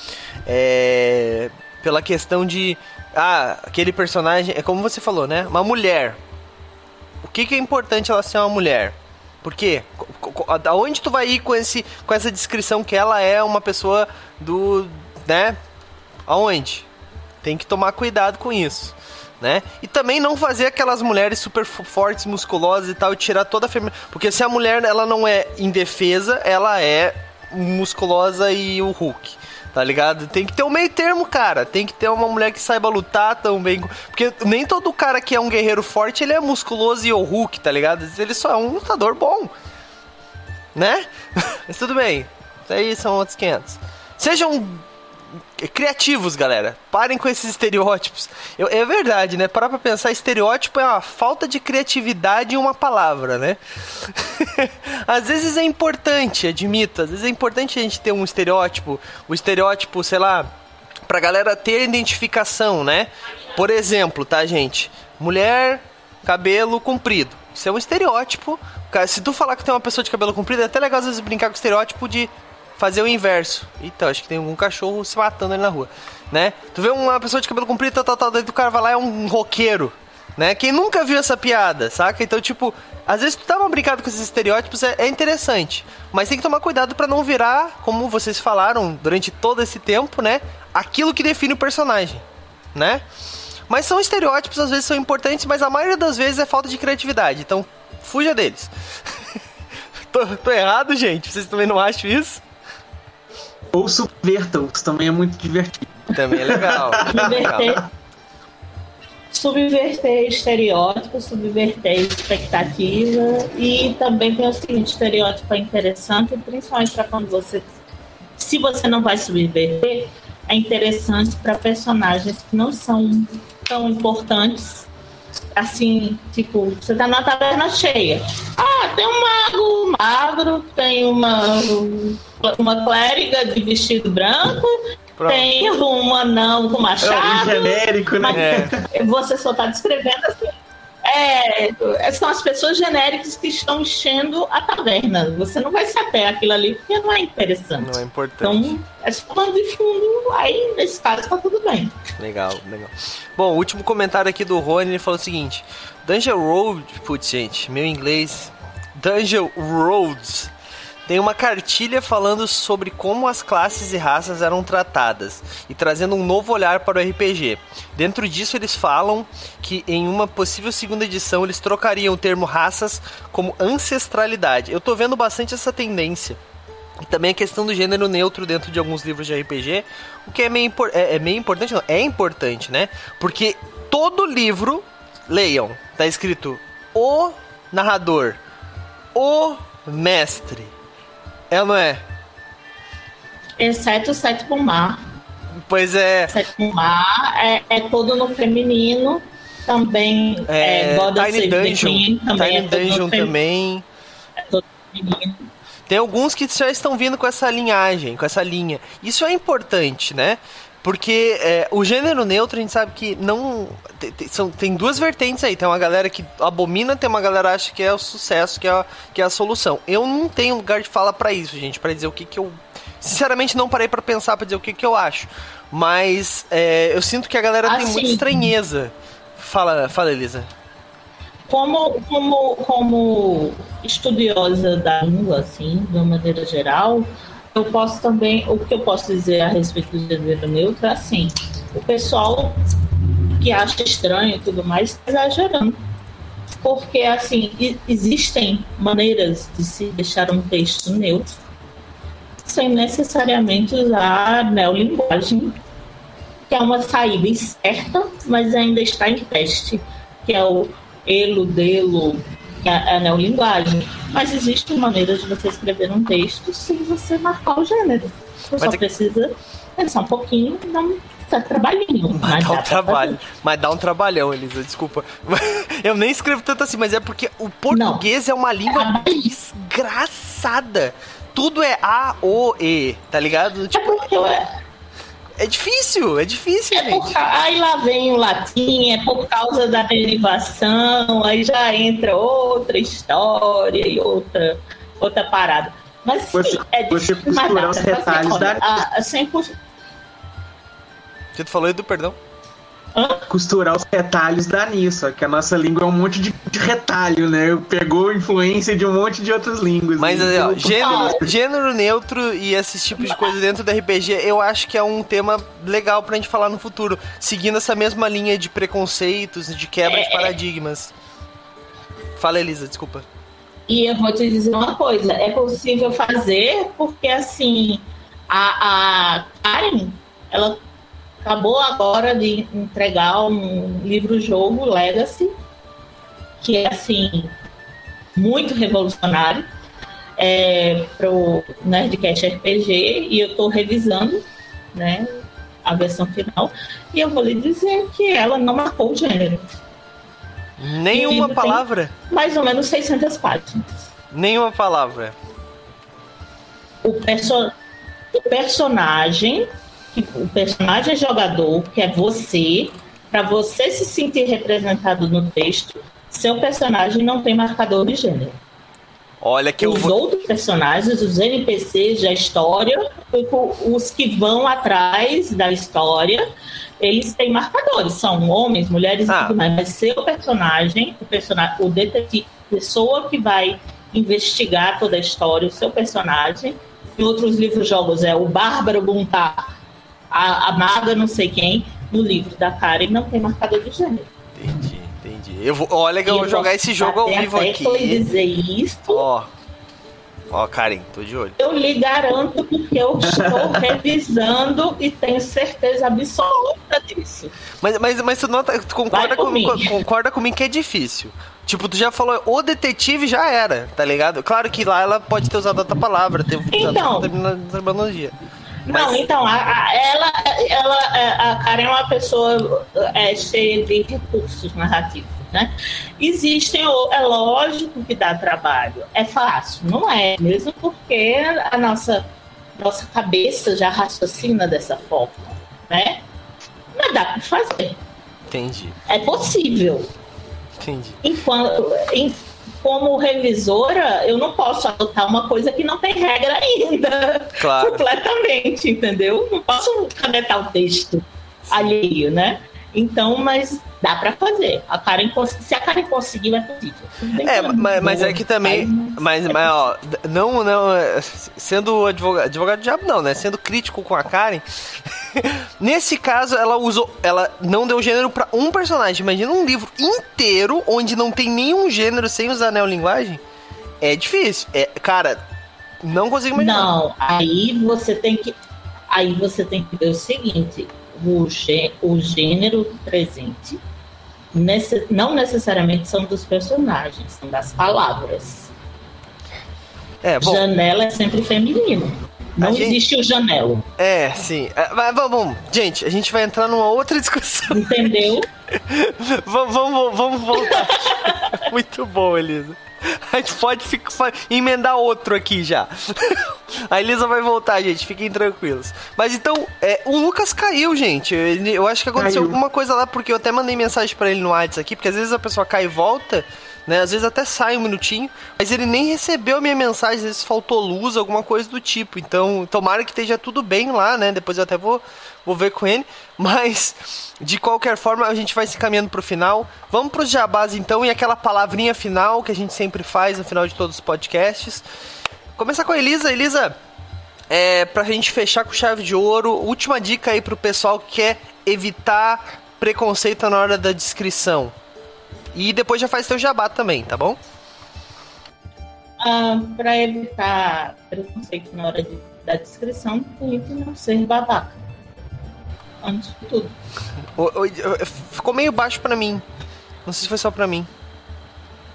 É, pela questão de ah, aquele personagem, é como você falou, né? Uma mulher que, que é importante ela ser uma mulher? Por quê? Da onde tu vai ir com, esse, com essa descrição que ela é uma pessoa do. né? Aonde? Tem que tomar cuidado com isso. Né? E também não fazer aquelas mulheres super fortes, musculosas e tal, e tirar toda a feminina. Porque se a mulher ela não é indefesa, ela é musculosa e o Hulk. Tá ligado? Tem que ter um meio termo, cara. Tem que ter uma mulher que saiba lutar também. Porque nem todo cara que é um guerreiro forte, ele é musculoso e o Hulk, tá ligado? Ele só é um lutador bom. Né? Mas tudo bem. Isso aí são outros 500. Sejam criativos, galera. Parem com esses estereótipos. Eu, é verdade, né? Parar pra pensar, estereótipo é uma falta de criatividade em uma palavra, né? às vezes é importante, admito. Às vezes é importante a gente ter um estereótipo. O estereótipo, sei lá, pra galera ter identificação, né? Por exemplo, tá, gente? Mulher, cabelo comprido. Isso é um estereótipo. Se tu falar que tem uma pessoa de cabelo comprido, é até legal às vezes brincar com o estereótipo de fazer o inverso. Então, acho que tem algum cachorro se matando ali na rua, né? Tu vê uma pessoa de cabelo comprido, tal, tal, tal, daí o cara vai lá é um roqueiro, né? Quem nunca viu essa piada, saca? Então, tipo, às vezes tu tava brincando com esses estereótipos, é, é interessante. Mas tem que tomar cuidado para não virar, como vocês falaram durante todo esse tempo, né? Aquilo que define o personagem, né? Mas são estereótipos, às vezes são importantes, mas a maioria das vezes é falta de criatividade. Então, fuja deles. tô, tô errado, gente? Vocês também não acham isso? Ou subvertam-os, também é muito divertido. Também é legal. Subverter, subverter estereótipos, subverter expectativa. E também tem o seguinte: estereótipo é interessante, principalmente para quando você. Se você não vai subverter, é interessante para personagens que não são tão importantes assim, tipo, você tá numa taverna cheia. Ah, tem um mago magro, tem uma, uma clériga de vestido branco, Pronto. tem um anão com machado. É genérico, né? É. Você só tá descrevendo assim. É, são as pessoas genéricas que estão enchendo a taverna. Você não vai saber aquilo ali porque não é interessante. Não é importante. Então, é plano de fundo, aí nesse caso tá tudo bem. Legal, legal. Bom, o último comentário aqui do Rony, ele falou o seguinte: Dungeon Road, putz, gente, meu inglês. Dungeon Roads tem uma cartilha falando sobre como as classes e raças eram tratadas e trazendo um novo olhar para o RPG. Dentro disso, eles falam que em uma possível segunda edição eles trocariam o termo raças como ancestralidade. Eu tô vendo bastante essa tendência. E também a questão do gênero neutro dentro de alguns livros de RPG, o que é meio, é, é meio importante, não, é importante, né? Porque todo livro, leiam, tá escrito o narrador, o mestre, é ou não é? Exceto o sétimo mar. Pois é. O sétimo mar é, é todo no feminino. Também é, é Tiny Dungeon. também Tiny é Dungeon também. É todo feminino. Tem alguns que já estão vindo com essa linhagem, com essa linha. Isso é importante, né? Porque é, o gênero neutro a gente sabe que não. Tem, são, tem duas vertentes aí. Tem uma galera que abomina, tem uma galera que acha que é o sucesso, que é, que é a solução. Eu não tenho lugar de fala para isso, gente, para dizer o que, que eu. Sinceramente, não parei para pensar para dizer o que, que eu acho. Mas é, eu sinto que a galera tem muita estranheza. Fala, fala, Elisa. Como, como, como estudiosa da língua, assim, de uma maneira geral, eu posso também, o que eu posso dizer a respeito do gênero neutro é assim, o pessoal que acha estranho e tudo mais está exagerando. porque assim existem maneiras de se deixar um texto neutro sem necessariamente usar neolinguagem, que é uma saída incerta, mas ainda está em teste, que é o elo, é a neolinguagem. Mas existe maneira de você escrever um texto sem você marcar o gênero. Você só é precisa pensar um pouquinho, dar um certo trabalhinho. Mas dá dá um trabalho. Mas dá um trabalhão, Elisa, desculpa. Eu nem escrevo tanto assim, mas é porque o português é uma língua desgraçada. Tudo é A, O, E, tá ligado? É Tipo, porque eu- é, difícil, é difícil, é por, gente. ca- aí lá vem o latim, é por causa da derivação, aí já entra outra história e outra, outra parada. Mas sim, Você- é você difícil, dá costurar os Olha, da- a- a 100%, Você falou Edu, perdão? Costurar os retalhos dá nisso, ó, que a nossa língua é um monte de, de retalho, né? Pegou influência de um monte de outras línguas. Mas né? ó, gênero, gênero neutro e esses tipos de coisa dentro do RPG, eu acho que é um tema legal pra gente falar no futuro, seguindo essa mesma linha de preconceitos, de quebra de É. paradigmas. Fala, Elisa, desculpa. E eu vou te dizer uma coisa, é possível fazer porque assim a, a Karen, ela acabou agora de entregar um livro-jogo Legacy, que é assim muito revolucionário é, pro Nerdcast RPG e eu estou revisando, né, a versão final e eu vou lhe dizer que ela não marcou o gênero, Nenhuma palavra. mais ou menos 600 páginas. Nenhuma palavra. o, perso o personagem, que- o personagem jogador, que é você, para você se sentir representado no texto, seu personagem não tem marcador de gênero. Olha que os vou. outros personagens, os NPCs da história, os que vão atrás da história, eles têm marcadores, são homens, mulheres Ah. e tudo mais. Mas seu personagem, o personagem, o detetive, a pessoa que vai investigar toda a história, o seu personagem, em outros livros jogos é o Bárbaro Buntar, a, a maga não sei quem, no livro da Karen não tem marcador de gênero. Entendi, entendi. Eu vou... Olha que eu vou jogar esse jogo ao vivo aqui. dizer isso, Ó. Ó, Karen, tô de olho. Eu lhe garanto porque eu estou revisando e tenho certeza absoluta disso. Mas, mas, mas tu, nota, tu concorda, com, concorda comigo que é difícil. Tipo, tu já falou, o detetive já era, tá ligado? Claro que lá ela pode ter usado outra palavra, ter usado Então. outra termina- terminologia. Não, Mas- então, a, a- ela, ela, é, a Karen é uma pessoa é, cheia de recursos narrativos, né? Existem, é lógico que dá trabalho. É fácil, não é? Mesmo porque a nossa, nossa cabeça já raciocina dessa forma, né? Mas dá para fazer. Entendi, É possível. entendi. enquanto em- como revisora, eu não posso adotar uma coisa que não tem regra ainda. Claro. Completamente, entendeu? Não posso canetar o texto alheio, né? Então, mas dá pra fazer. A Karen, se a Karen conseguiu, é possível. É, mas, mas é que também. Mas, mas ó, não, não. é, Sendo advogado, advogado do diabo, não, né? Sendo crítico com a Karen. Nesse caso, ela usou. Ela não deu gênero pra um personagem. Imagina um livro inteiro onde não tem nenhum gênero sem usar neolinguagem. É difícil. É, cara, não consigo imaginar. Não, aí você tem que. Aí você tem que ver o seguinte: o, gê- o gênero presente nesse- não necessariamente são dos personagens, são das palavras. É, bom. Janela é sempre feminino. Não gente- existe o janelo, É, sim. É, mas vamos, vamos. Gente, a gente vai entrar numa outra discussão. entendeu? vamos, vamos, vamos voltar. Muito bom, Elisa. A gente pode ficar, emendar outro aqui já. A Elisa vai voltar, gente. Fiquem tranquilos. Mas então, é, o Lucas caiu, gente. Eu acho que aconteceu Caiu. alguma coisa lá, porque eu até mandei mensagem pra ele no WhatsApp aqui, porque às vezes a pessoa cai e volta, né? Às vezes até sai um minutinho, mas ele nem recebeu a minha mensagem, às vezes faltou luz, alguma coisa do tipo. Então, tomara que esteja tudo bem lá, né? Depois eu até vou, vou ver com ele. Mas, de qualquer forma, a gente vai se caminhando pro final. Vamos pros jabás então, e aquela palavrinha final que a gente sempre faz no final de todos os podcasts. Começar com a Elisa. Elisa, é, pra gente fechar com chave de ouro, última dica aí pro pessoal que quer evitar preconceito na hora da descrição. E depois já faz teu jabá também, tá bom? Ah, para evitar preconceito na hora de, da descrição, tente não ser babaca. Antes de tudo. O- o- o- ficou meio baixo pra mim. Não sei se foi só pra mim.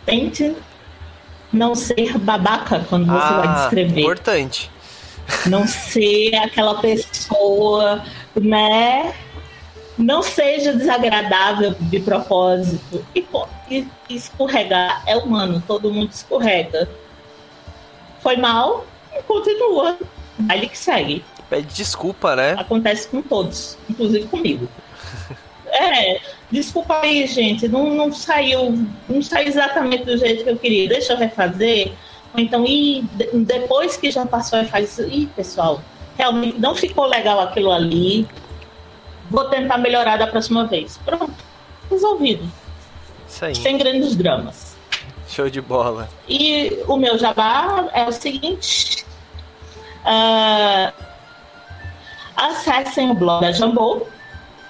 Tente não ser babaca quando você vai descrever. Ah, Importante. Não ser aquela pessoa, né? Não seja desagradável de propósito. E, e- e escorregar é humano, todo mundo escorrega. Foi mal, continua. Aí que segue. Pede desculpa, né? Acontece com todos, inclusive comigo. É, desculpa aí, gente. Não, não saiu. Não saiu exatamente do jeito que eu queria. Deixa eu refazer. Ou então, e depois que já passou, faz isso. Ih, pessoal, realmente não ficou legal aquilo ali. Vou tentar melhorar da próxima vez. Pronto, resolvido. Isso aí. Sem grandes dramas. Show de bola. E o meu jabá é o seguinte. ah, acessem o blog da Jambô.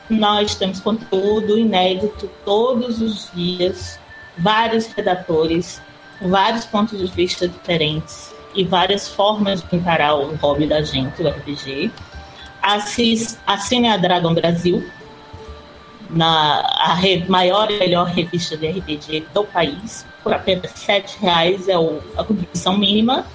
Nós temos conteúdo inédito todos os dias, vários redatores, vários pontos de vista diferentes e várias formas de encarar o hobby da gente, o RPG. Assine a Dragon Brasil, na a maior e melhor revista de RPG do país, por apenas 7 reais é o, a contribuição mínima.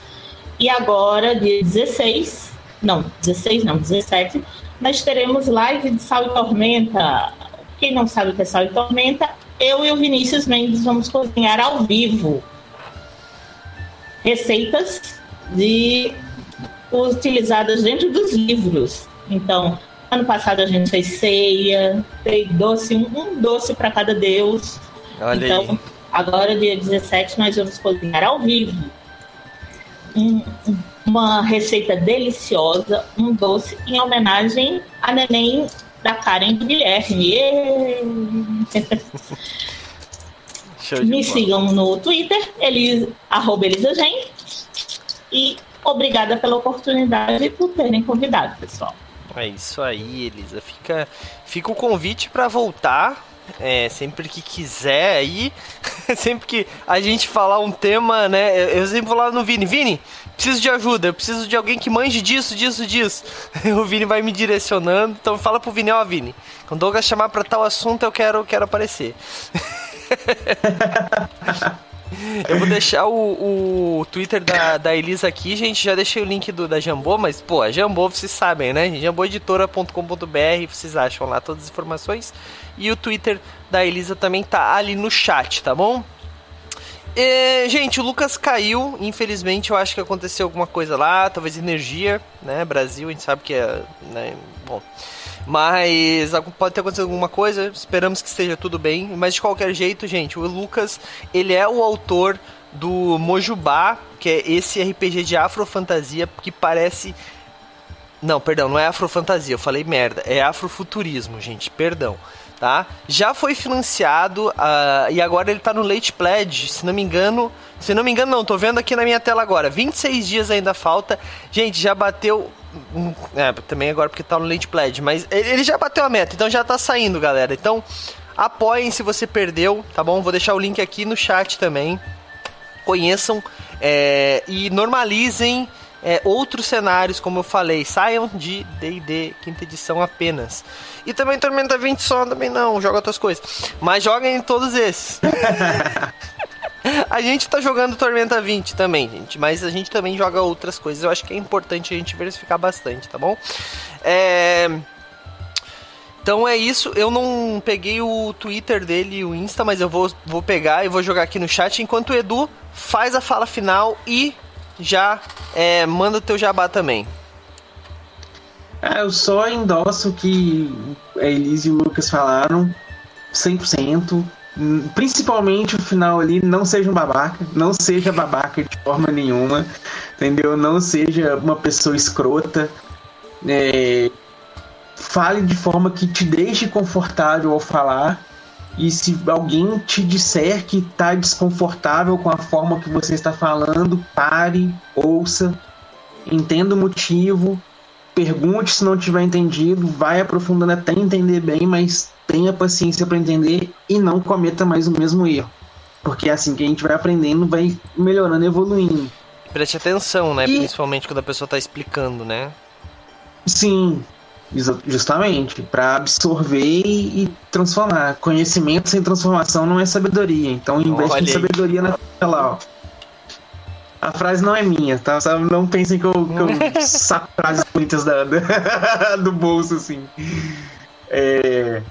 E agora, dia 16, não, 16 não, 17, nós teremos live de Sal e Tormenta. Quem não sabe o que é Sal e Tormenta, eu e o Vinícius Mendes vamos cozinhar ao vivo receitas de utilizadas dentro dos livros. Então, ano passado a gente fez ceia, fez doce, um, doce para cada deus. Olha então, aí. agora, dia 17, nós vamos cozinhar ao vivo um- um- uma receita deliciosa, um doce em homenagem a neném da Karen do Guilherme. Me sigam no Twitter, elis, arroba Elisagen. E obrigada pela oportunidade e por terem convidado, pessoal. É isso aí, Elisa. Fica, fica o convite pra voltar. É, sempre que quiser aí. sempre que a gente falar um tema, né? Eu, eu sempre vou lá no Vini. Vini, preciso de ajuda. Eu preciso de alguém que manje disso, disso, disso. o Vini vai me direcionando. Então fala pro Vini, ó, Vini. Quando o Douglas chamar pra tal assunto, eu quero, quero aparecer. Eu vou deixar o, o Twitter da, da Elisa aqui, gente. Já deixei o link do, da Jambô, mas, pô, a Jambô vocês sabem, né? jamboeditora.com.br, vocês acham lá todas as informações. E o Twitter da Elisa também tá ali no chat, tá bom? E, gente, o Lucas caiu, infelizmente eu acho que aconteceu alguma coisa lá, talvez energia, né? Brasil, a gente sabe que é. Né? Bom. Mas pode ter acontecido alguma coisa, esperamos que esteja tudo bem. Mas de qualquer jeito, gente, o Lucas, ele é o autor do Mojubá, que é esse RPG de afrofantasia que parece. Não, perdão, não é afrofantasia, eu falei merda. É afrofuturismo, gente, perdão. Tá? Já foi financiado ah, e agora ele tá no Late Pledge, se não me engano. Se não me engano, não, tô vendo aqui na minha tela agora. 26 dias ainda falta. Gente, já bateu Hum, É, também agora porque tá no Late Pledge, mas ele ele já bateu a meta, então já tá saindo, galera. Então, apoiem se você perdeu, tá bom? Vou deixar o link aqui no chat também. Conheçam é, e normalizem é, outros cenários, como eu falei. Saiam de D&D quinta edição apenas. E também Tormenta 20 só, também não, joga outras coisas. Mas joguem em todos esses. A gente tá jogando Tormenta 20 também, gente, mas a gente também joga outras coisas. Eu acho que é importante a gente diversificar bastante, tá bom? É... Então é isso. Eu não peguei o Twitter dele e o Insta, mas eu vou, vou pegar e vou jogar aqui no chat. Enquanto o Edu faz a fala final e já é, manda teu jabá também. Ah, eu só endosso o que a Elise e o Lucas falaram 100%. Hum, Principalmente o final ali, não seja um babaca, não seja babaca de forma nenhuma, entendeu? Não seja uma pessoa escrota. É, fale de forma que te deixe confortável ao falar. E se alguém te disser que tá desconfortável com a forma que você está falando, pare, ouça, entenda o motivo pergunte se não tiver entendido, vai aprofundando até entender bem, mas tenha paciência para entender e não cometa mais o mesmo erro. Porque é assim que a gente vai aprendendo, vai melhorando, evoluindo. Preste atenção, né? E... Principalmente quando a pessoa está explicando, né? Sim, justamente. Para absorver e transformar. Conhecimento sem transformação não é sabedoria. Então investe Olha em sabedoria naquela, ó. A frase não é minha, tá? Não pensem que eu, que eu saco frases bonitas da, do bolso, assim. É...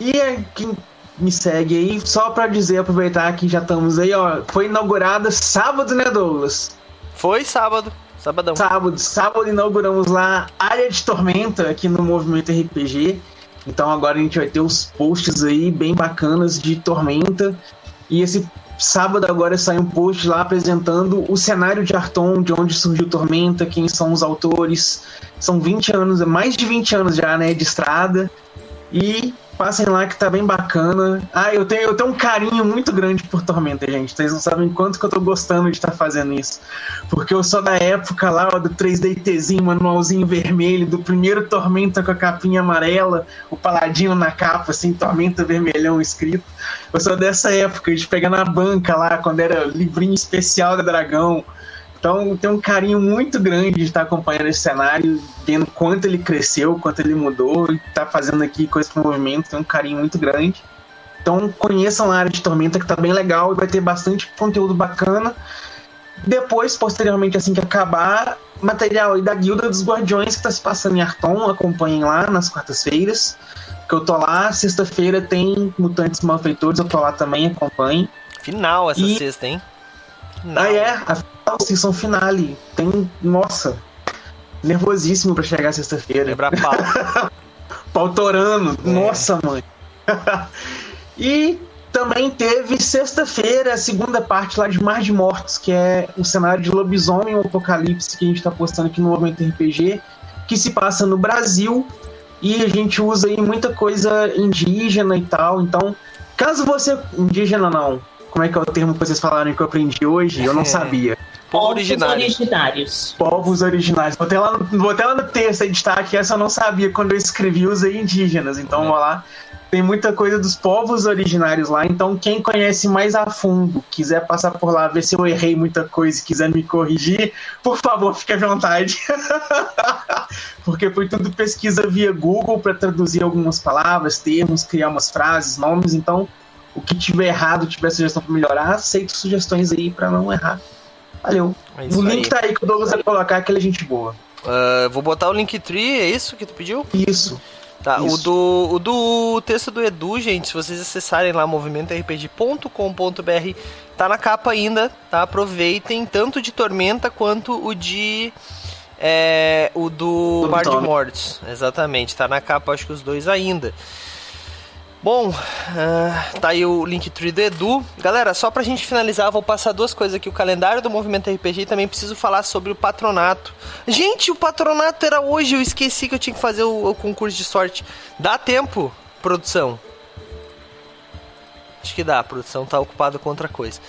E é, quem me segue aí, só para dizer, aproveitar que já estamos aí, ó. Foi inaugurada sábado, né, Douglas? Foi sábado. Sabadão. Sábado, sábado inauguramos lá área de tormenta aqui no Movimento RPG. Então agora a gente vai ter os posts aí bem bacanas de tormenta. E esse sábado agora sai um post lá apresentando o cenário de Arton, de onde surgiu Tormenta, quem são os autores. São 20 anos, mais de 20 anos já, né, de estrada. E Passem lá que tá bem bacana. Ah, eu tenho, eu tenho um carinho muito grande por Tormenta, gente. Vocês não sabem quanto que eu tô gostando de estar tá fazendo isso. Porque eu sou da época lá ó, do 3DTzinho, manualzinho vermelho, do primeiro Tormenta com a capinha amarela, o paladino na capa, assim, Tormenta vermelhão escrito. Eu sou dessa época, de pegar na banca lá, quando era livrinho especial da Dragão. Então tem um carinho muito grande de estar acompanhando esse cenário, vendo quanto ele cresceu, quanto ele mudou, e tá fazendo aqui coisas pro movimento, tem um carinho muito grande. Então conheçam a área de Tormenta que tá bem legal e vai ter bastante conteúdo bacana. Depois, posteriormente, assim que acabar, material aí da Guilda dos Guardiões que tá se passando em Arton, acompanhem lá nas quartas-feiras. Que eu tô lá, sexta-feira tem Mutantes Malfeitores, eu tô lá também, acompanhem. Final essa e... sexta, hein? Final. Ah, é, a season finale. Tem. Nossa. Nervosíssimo para chegar sexta-feira. Lembra pau. pau torando. É. Nossa, mãe. e também teve sexta-feira a segunda parte lá de Mar de Mortos, que é um cenário de lobisomem, um apocalipse que a gente está postando aqui no Movimento RPG, que se passa no Brasil e a gente usa aí muita coisa indígena e tal. Então, caso você. Indígena não. Como é que é o termo que vocês falaram que eu aprendi hoje? Eu não é. sabia. Povos originários. originários. Povos originários. Botei lá, no, botei lá no texto aí destaque, essa eu não sabia quando eu escrevi, usei indígenas. Então, é. vou lá. Tem muita coisa dos povos originários lá. Então, quem conhece mais a fundo, quiser passar por lá, ver se eu errei muita coisa e quiser me corrigir, por favor, fique à vontade. Porque foi tudo pesquisa via Google para traduzir algumas palavras, termos, criar umas frases, nomes. Então, o que tiver errado, tiver sugestão para melhorar, aceito sugestões aí para não errar. Valeu. É o link aí. tá aí que o Douglas vai colocar, aquele é gente boa. Uh, vou botar o Linktree, é isso que tu pediu? Isso. Tá, isso. o do, o do texto do Edu, gente, se vocês acessarem lá movimentorpg.com.br, tá na capa ainda, tá? Aproveitem tanto de Tormenta quanto o de é, o do Bar de Mortos. Exatamente, tá na capa, acho que os dois ainda. Bom, uh, tá aí o Linktree do Edu. Galera, só pra gente finalizar, vou passar duas coisas aqui. O calendário do Movimento RPG e também preciso falar sobre o patronato. Gente, o patronato era hoje, eu esqueci que eu tinha que fazer o, o concurso de sorte. Dá tempo, produção? Acho que dá, a produção tá ocupada com outra coisa.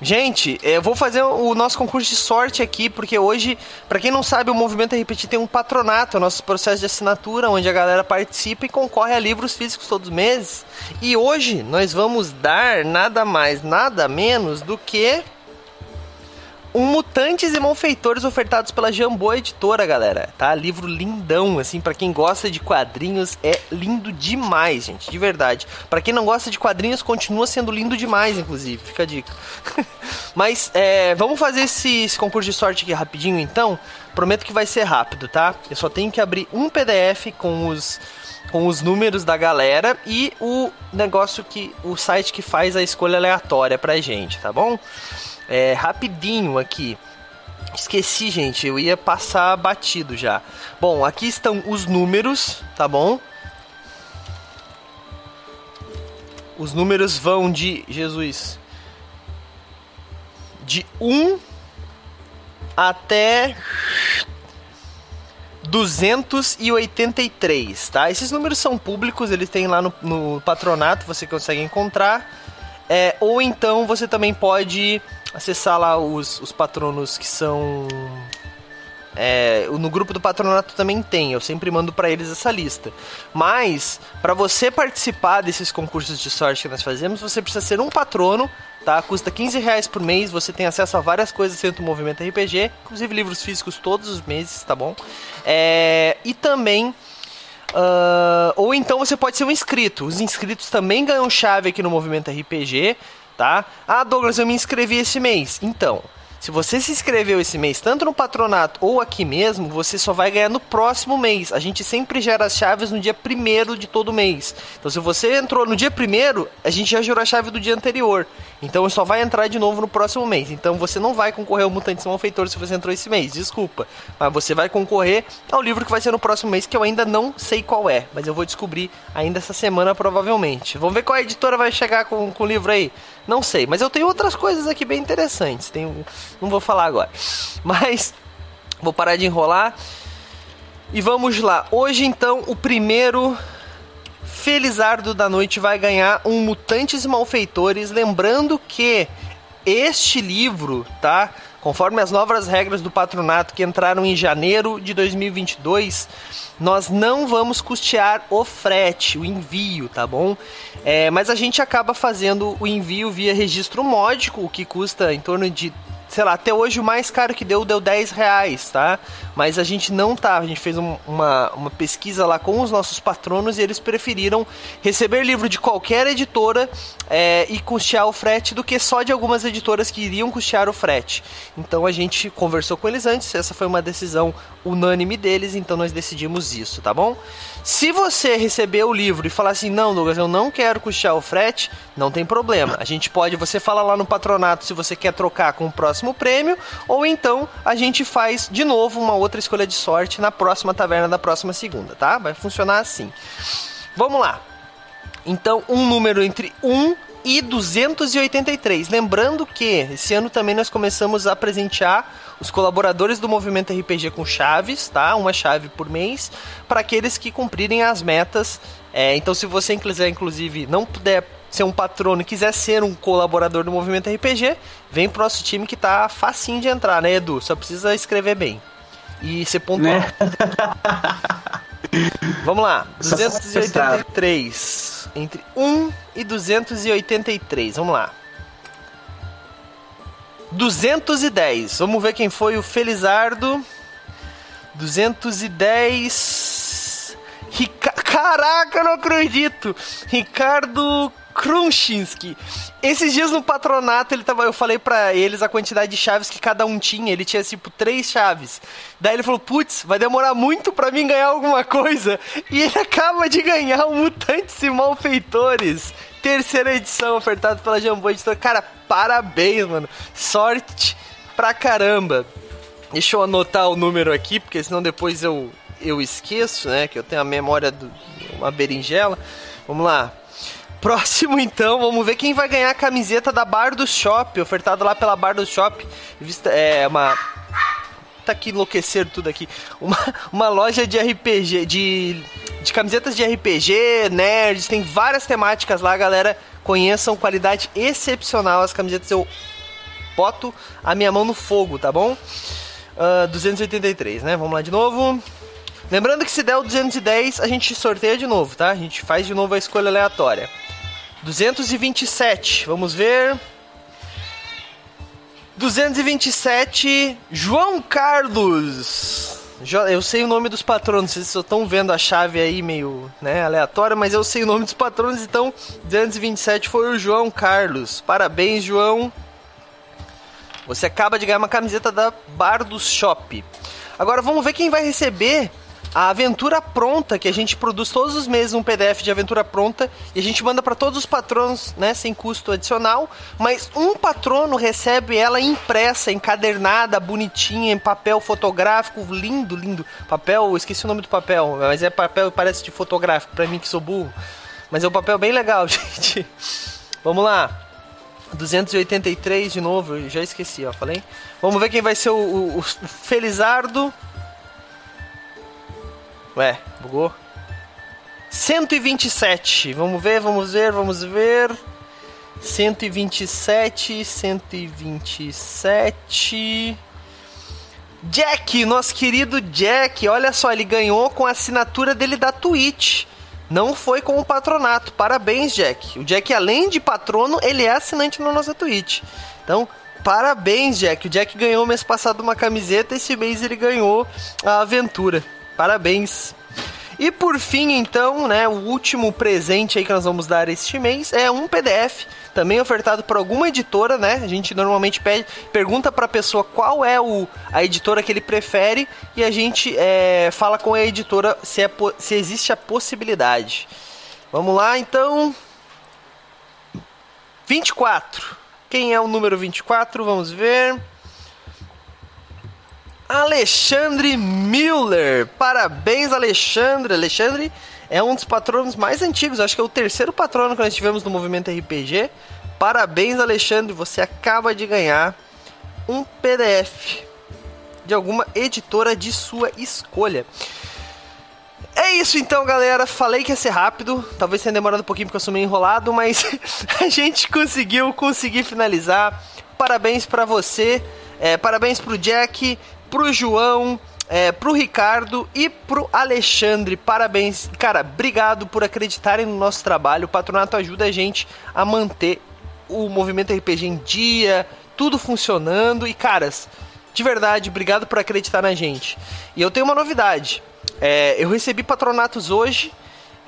Gente, eu vou fazer o nosso concurso de sorte aqui, porque hoje, para quem não sabe, o Movimento RPG tem um patronato, é nosso processo de assinatura, onde a galera participa e concorre a livros físicos todos os meses. E hoje nós vamos dar nada mais, nada menos do que um Mutantes e Malfeitores ofertados pela Jambô Editora, galera. Tá? Livro lindão, assim, para quem gosta de quadrinhos, é lindo demais, gente, de verdade. Para quem não gosta de quadrinhos, continua sendo lindo demais, inclusive, fica a dica. Mas, é, vamos fazer esse, esse concurso de sorte aqui rapidinho, então. Prometo que vai ser rápido, tá? Eu só tenho que abrir um PDF com os com os números da galera e o negócio que o site que faz a escolha aleatória pra gente, tá bom? É, rapidinho aqui. Esqueci, gente, eu ia passar batido já. Bom, aqui estão os números, tá bom? Os números vão de Jesus de 1 até 283, tá? Esses números são públicos, eles têm lá no, no patronato, você consegue encontrar. É, ou então você também pode acessar lá os, os patronos que são É, no grupo do patronato também tem, eu sempre mando para eles essa lista. Mas, para você participar desses concursos de sorte que nós fazemos, você precisa ser um patrono, tá? Custa 15 reais por mês, você tem acesso a várias coisas dentro do Movimento RPG, inclusive livros físicos todos os meses, tá bom? É, e também. Uh, ou então você pode ser um inscrito. Os inscritos também ganham chave aqui no Movimento RPG, tá? Ah, Douglas, eu me inscrevi esse mês. Então, se você se inscreveu esse mês, tanto no patronato ou aqui mesmo, você só vai ganhar no próximo mês. A gente sempre gera as chaves no dia primeiro de todo mês. Então, se você entrou no dia primeiro, a gente já gerou a chave do dia anterior. Então, só vai entrar de novo no próximo mês. Então, você não vai concorrer ao Mutantes Malfeitor se você entrou esse mês, desculpa. Mas você vai concorrer ao livro que vai ser no próximo mês, que eu ainda não sei qual é. Mas eu vou descobrir ainda essa semana, provavelmente. Vamos ver qual editora vai chegar com, com o livro aí. Não sei, mas eu tenho outras coisas aqui bem interessantes. Tenho, não vou falar agora. Mas vou parar de enrolar. E vamos lá. Hoje então o primeiro Felizardo da noite vai ganhar um Mutantes Malfeitores, lembrando que este livro, tá? Conforme as novas regras do patronato que entraram em janeiro de 2022, nós não vamos custear o frete, o envio, tá bom? É, mas a gente acaba fazendo o envio via registro módico, o que custa em torno de sei lá, até hoje o mais caro que deu deu 10 reais, tá? Mas a gente não tá, a gente fez um, uma, uma pesquisa lá com os nossos patronos e eles preferiram receber livro de qualquer editora é, e custear o frete do que só de algumas editoras que iriam custear o frete. Então a gente conversou com eles antes, essa foi uma decisão unânime deles, então nós decidimos isso, tá bom? Se você receber o livro e falar assim, não, Douglas, eu não quero custear o frete, não tem problema. A gente pode, você fala lá no patronato se você quer trocar com o próximo prêmio, ou então a gente faz de novo uma outra escolha de sorte na próxima taverna da próxima segunda, tá? Vai funcionar assim. Vamos lá. Então, um número entre 1 e 283. Lembrando que esse ano também nós começamos a presentear os colaboradores do movimento RPG com chaves, tá? Uma chave por mês, para aqueles que cumprirem as metas. É, então, se você quiser, inclusive, não puder ser um patrono e quiser ser um colaborador do movimento RPG, vem pro nosso time que tá facinho de entrar, né, Edu? Só precisa escrever bem. E ser pontual. Né? Vamos lá, 283. Entre 1 e 283. Vamos lá. 210. Vamos ver quem foi o Felizardo. 210. Rica... Caraca, não acredito! Ricardo Krunchinski. Esses dias no patronato, ele tava, eu falei para eles a quantidade de chaves que cada um tinha. Ele tinha tipo três chaves. Daí ele falou: Putz, vai demorar muito para mim ganhar alguma coisa. E ele acaba de ganhar o Mutantes e Malfeitores. Terceira edição, ofertado pela Jambô Editora. Cara, parabéns, mano. Sorte pra caramba. Deixa eu anotar o número aqui, porque senão depois eu, eu esqueço, né? Que eu tenho a memória de uma berinjela. Vamos lá. Próximo, então, vamos ver quem vai ganhar a camiseta da Bar do Shop, ofertada lá pela Bar do Shop. É uma. Tá aqui enlouquecer tudo aqui. Uma, uma loja de RPG, de, de camisetas de RPG, nerds, tem várias temáticas lá, galera. Conheçam, qualidade excepcional. As camisetas eu boto a minha mão no fogo, tá bom? Uh, ah, 283, né? Vamos lá de novo. Lembrando que se der o 210, a gente sorteia de novo, tá? A gente faz de novo a escolha aleatória. 227, vamos ver. 227, João Carlos. Eu sei o nome dos patronos, vocês só estão vendo a chave aí meio né, aleatória, mas eu sei o nome dos patronos, então 227 foi o João Carlos. Parabéns, João. Você acaba de ganhar uma camiseta da Bar do Shop. Agora vamos ver quem vai receber a aventura pronta, que a gente produz todos os meses um PDF de aventura pronta e a gente manda para todos os patronos, né, sem custo adicional, mas um patrono recebe ela impressa, encadernada, bonitinha, em papel fotográfico, lindo, lindo. Papel, esqueci o nome do papel, mas é papel parece de fotográfico para mim que sou burro. Mas é um papel bem legal, gente. Vamos lá. 283 de novo, já esqueci, ó, falei. Vamos ver quem vai ser o, o, o Felizardo Ué, bugou? 127. Vamos ver, vamos ver, vamos ver. 127, 127. Jack, nosso querido Jack, olha só, ele ganhou com a assinatura dele da Twitch. Não foi com o patronato. Parabéns, Jack. O Jack, além de patrono, ele é assinante na nossa Twitch. Então, parabéns, Jack. O Jack ganhou mês passado uma camiseta, esse mês ele ganhou a aventura. Parabéns. E por fim, então, né, o último presente aí que nós vamos dar este mês é um PDF também ofertado por alguma editora, né? A gente normalmente pede, pergunta para a pessoa qual é o, a editora que ele prefere e a gente é, fala com a editora se, é, se existe a possibilidade. Vamos lá, então. 24. Quem é o número 24? Vamos ver. Alexandre Miller. Parabéns, Alexandre. Alexandre é um dos patronos mais antigos, acho que é o terceiro patrono que nós tivemos no movimento RPG. Parabéns, Alexandre, você acaba de ganhar um PDF de alguma editora de sua escolha. É isso então, galera. Falei que ia ser rápido. Talvez tenha demorado um pouquinho porque eu sou meio enrolado, mas a gente conseguiu conseguir finalizar. Parabéns para você, é, parabéns pro Jack, pro João, é, pro Ricardo e pro Alexandre. Parabéns, cara. Obrigado por acreditarem no nosso trabalho. O patronato ajuda a gente a manter o movimento RPG em dia, tudo funcionando. E, caras, de verdade, obrigado por acreditar na gente. E eu tenho uma novidade. É, eu recebi patronatos hoje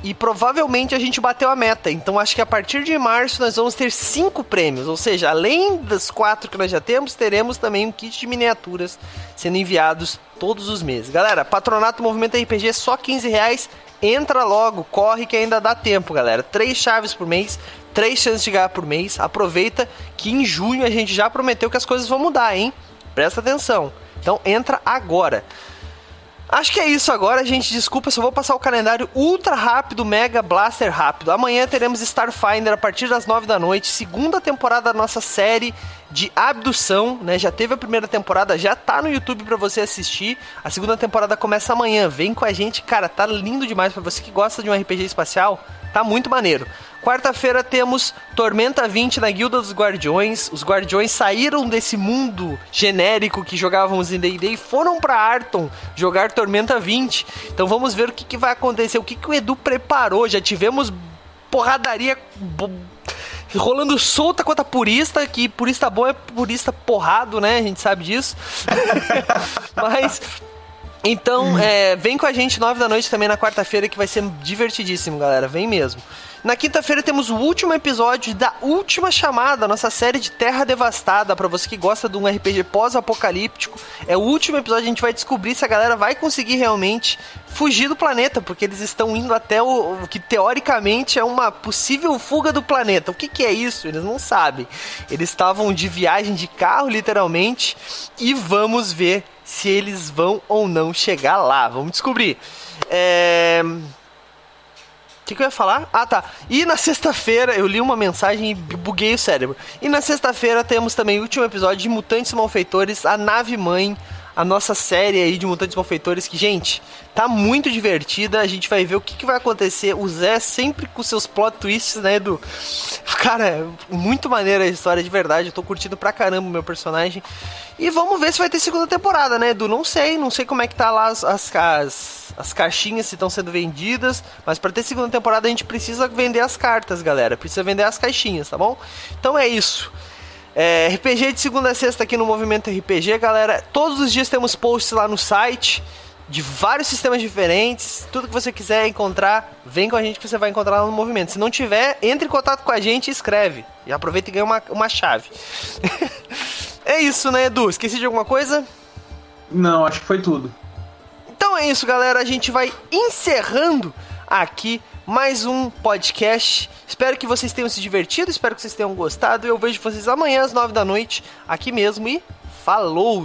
e provavelmente a gente bateu a meta. Então acho que a partir de março nós vamos ter cinco prêmios. Ou seja, além das quatro que nós já temos, teremos também um kit de miniaturas sendo enviados todos os meses. Galera, patronato Movimento RPG só 15 reais. Entra logo, corre que ainda dá tempo, galera. Três chaves por mês, três chances de ganhar por mês. Aproveita que em junho a gente já prometeu que as coisas vão mudar, hein? Presta atenção. Então entra agora. Acho que é isso agora, gente. Desculpa, só vou passar o calendário ultra rápido, mega blaster rápido. Amanhã teremos Starfinder a partir das 9 da noite, segunda temporada da nossa série de abdução, né? Já teve a primeira temporada, já tá no YouTube para você assistir. A segunda temporada começa amanhã. Vem com a gente, cara, tá lindo demais para você que gosta de um RPG espacial. Tá muito maneiro. Quarta-feira temos Tormenta 20 na Guilda dos Guardiões. Os Guardiões saíram desse mundo genérico que jogávamos em D&D e foram para Arton jogar Tormenta 20. Então vamos ver o que, que vai acontecer, o que, que o Edu preparou. Já tivemos porradaria rolando solta contra purista, que purista bom é purista porrado, né? A gente sabe disso. Mas então, é, vem com a gente nove da noite também na quarta-feira que vai ser divertidíssimo, galera. Vem mesmo. Na quinta-feira temos o último episódio da última chamada, nossa série de Terra Devastada. Para você que gosta de um RPG pós-apocalíptico, é o último episódio. A gente vai descobrir se a galera vai conseguir realmente fugir do planeta, porque eles estão indo até o, o que teoricamente é uma possível fuga do planeta. O que, que é isso? Eles não sabem. Eles estavam de viagem de carro, literalmente, e vamos ver se eles vão ou não chegar lá. Vamos descobrir. É que, que eu ia falar? Ah, tá. E na sexta-feira eu li uma mensagem e buguei o cérebro. E na sexta-feira temos também o último episódio de Mutantes Malfeitores, a nave mãe, a nossa série aí de Mutantes Malfeitores, que, gente, tá muito divertida. A gente vai ver o que, que vai acontecer. O Zé sempre com seus plot twists, né, Edu? Cara, muito maneira a história de verdade. Eu tô curtindo pra caramba o meu personagem. E vamos ver se vai ter segunda temporada, né, Edu? Não sei, não sei como é que tá lá as, as, as as caixinhas se estão sendo vendidas, mas para ter segunda temporada a gente precisa vender as cartas, galera. Precisa vender as caixinhas, tá bom? Então é isso. É, RPG de segunda a sexta aqui no Movimento RPG, galera. Todos os dias temos posts lá no site de vários sistemas diferentes. Tudo que você quiser encontrar, vem com a gente que você vai encontrar lá no movimento. Se não tiver, entre em contato com a gente e escreve. E aproveita e ganha uma, uma chave. é isso, né, Edu? Esqueci de alguma coisa? Não, acho que foi tudo. Então é isso, galera. A gente vai encerrando aqui mais um podcast. Espero que vocês tenham se divertido, espero que vocês tenham gostado. Eu vejo vocês amanhã às nove da noite aqui mesmo e falou!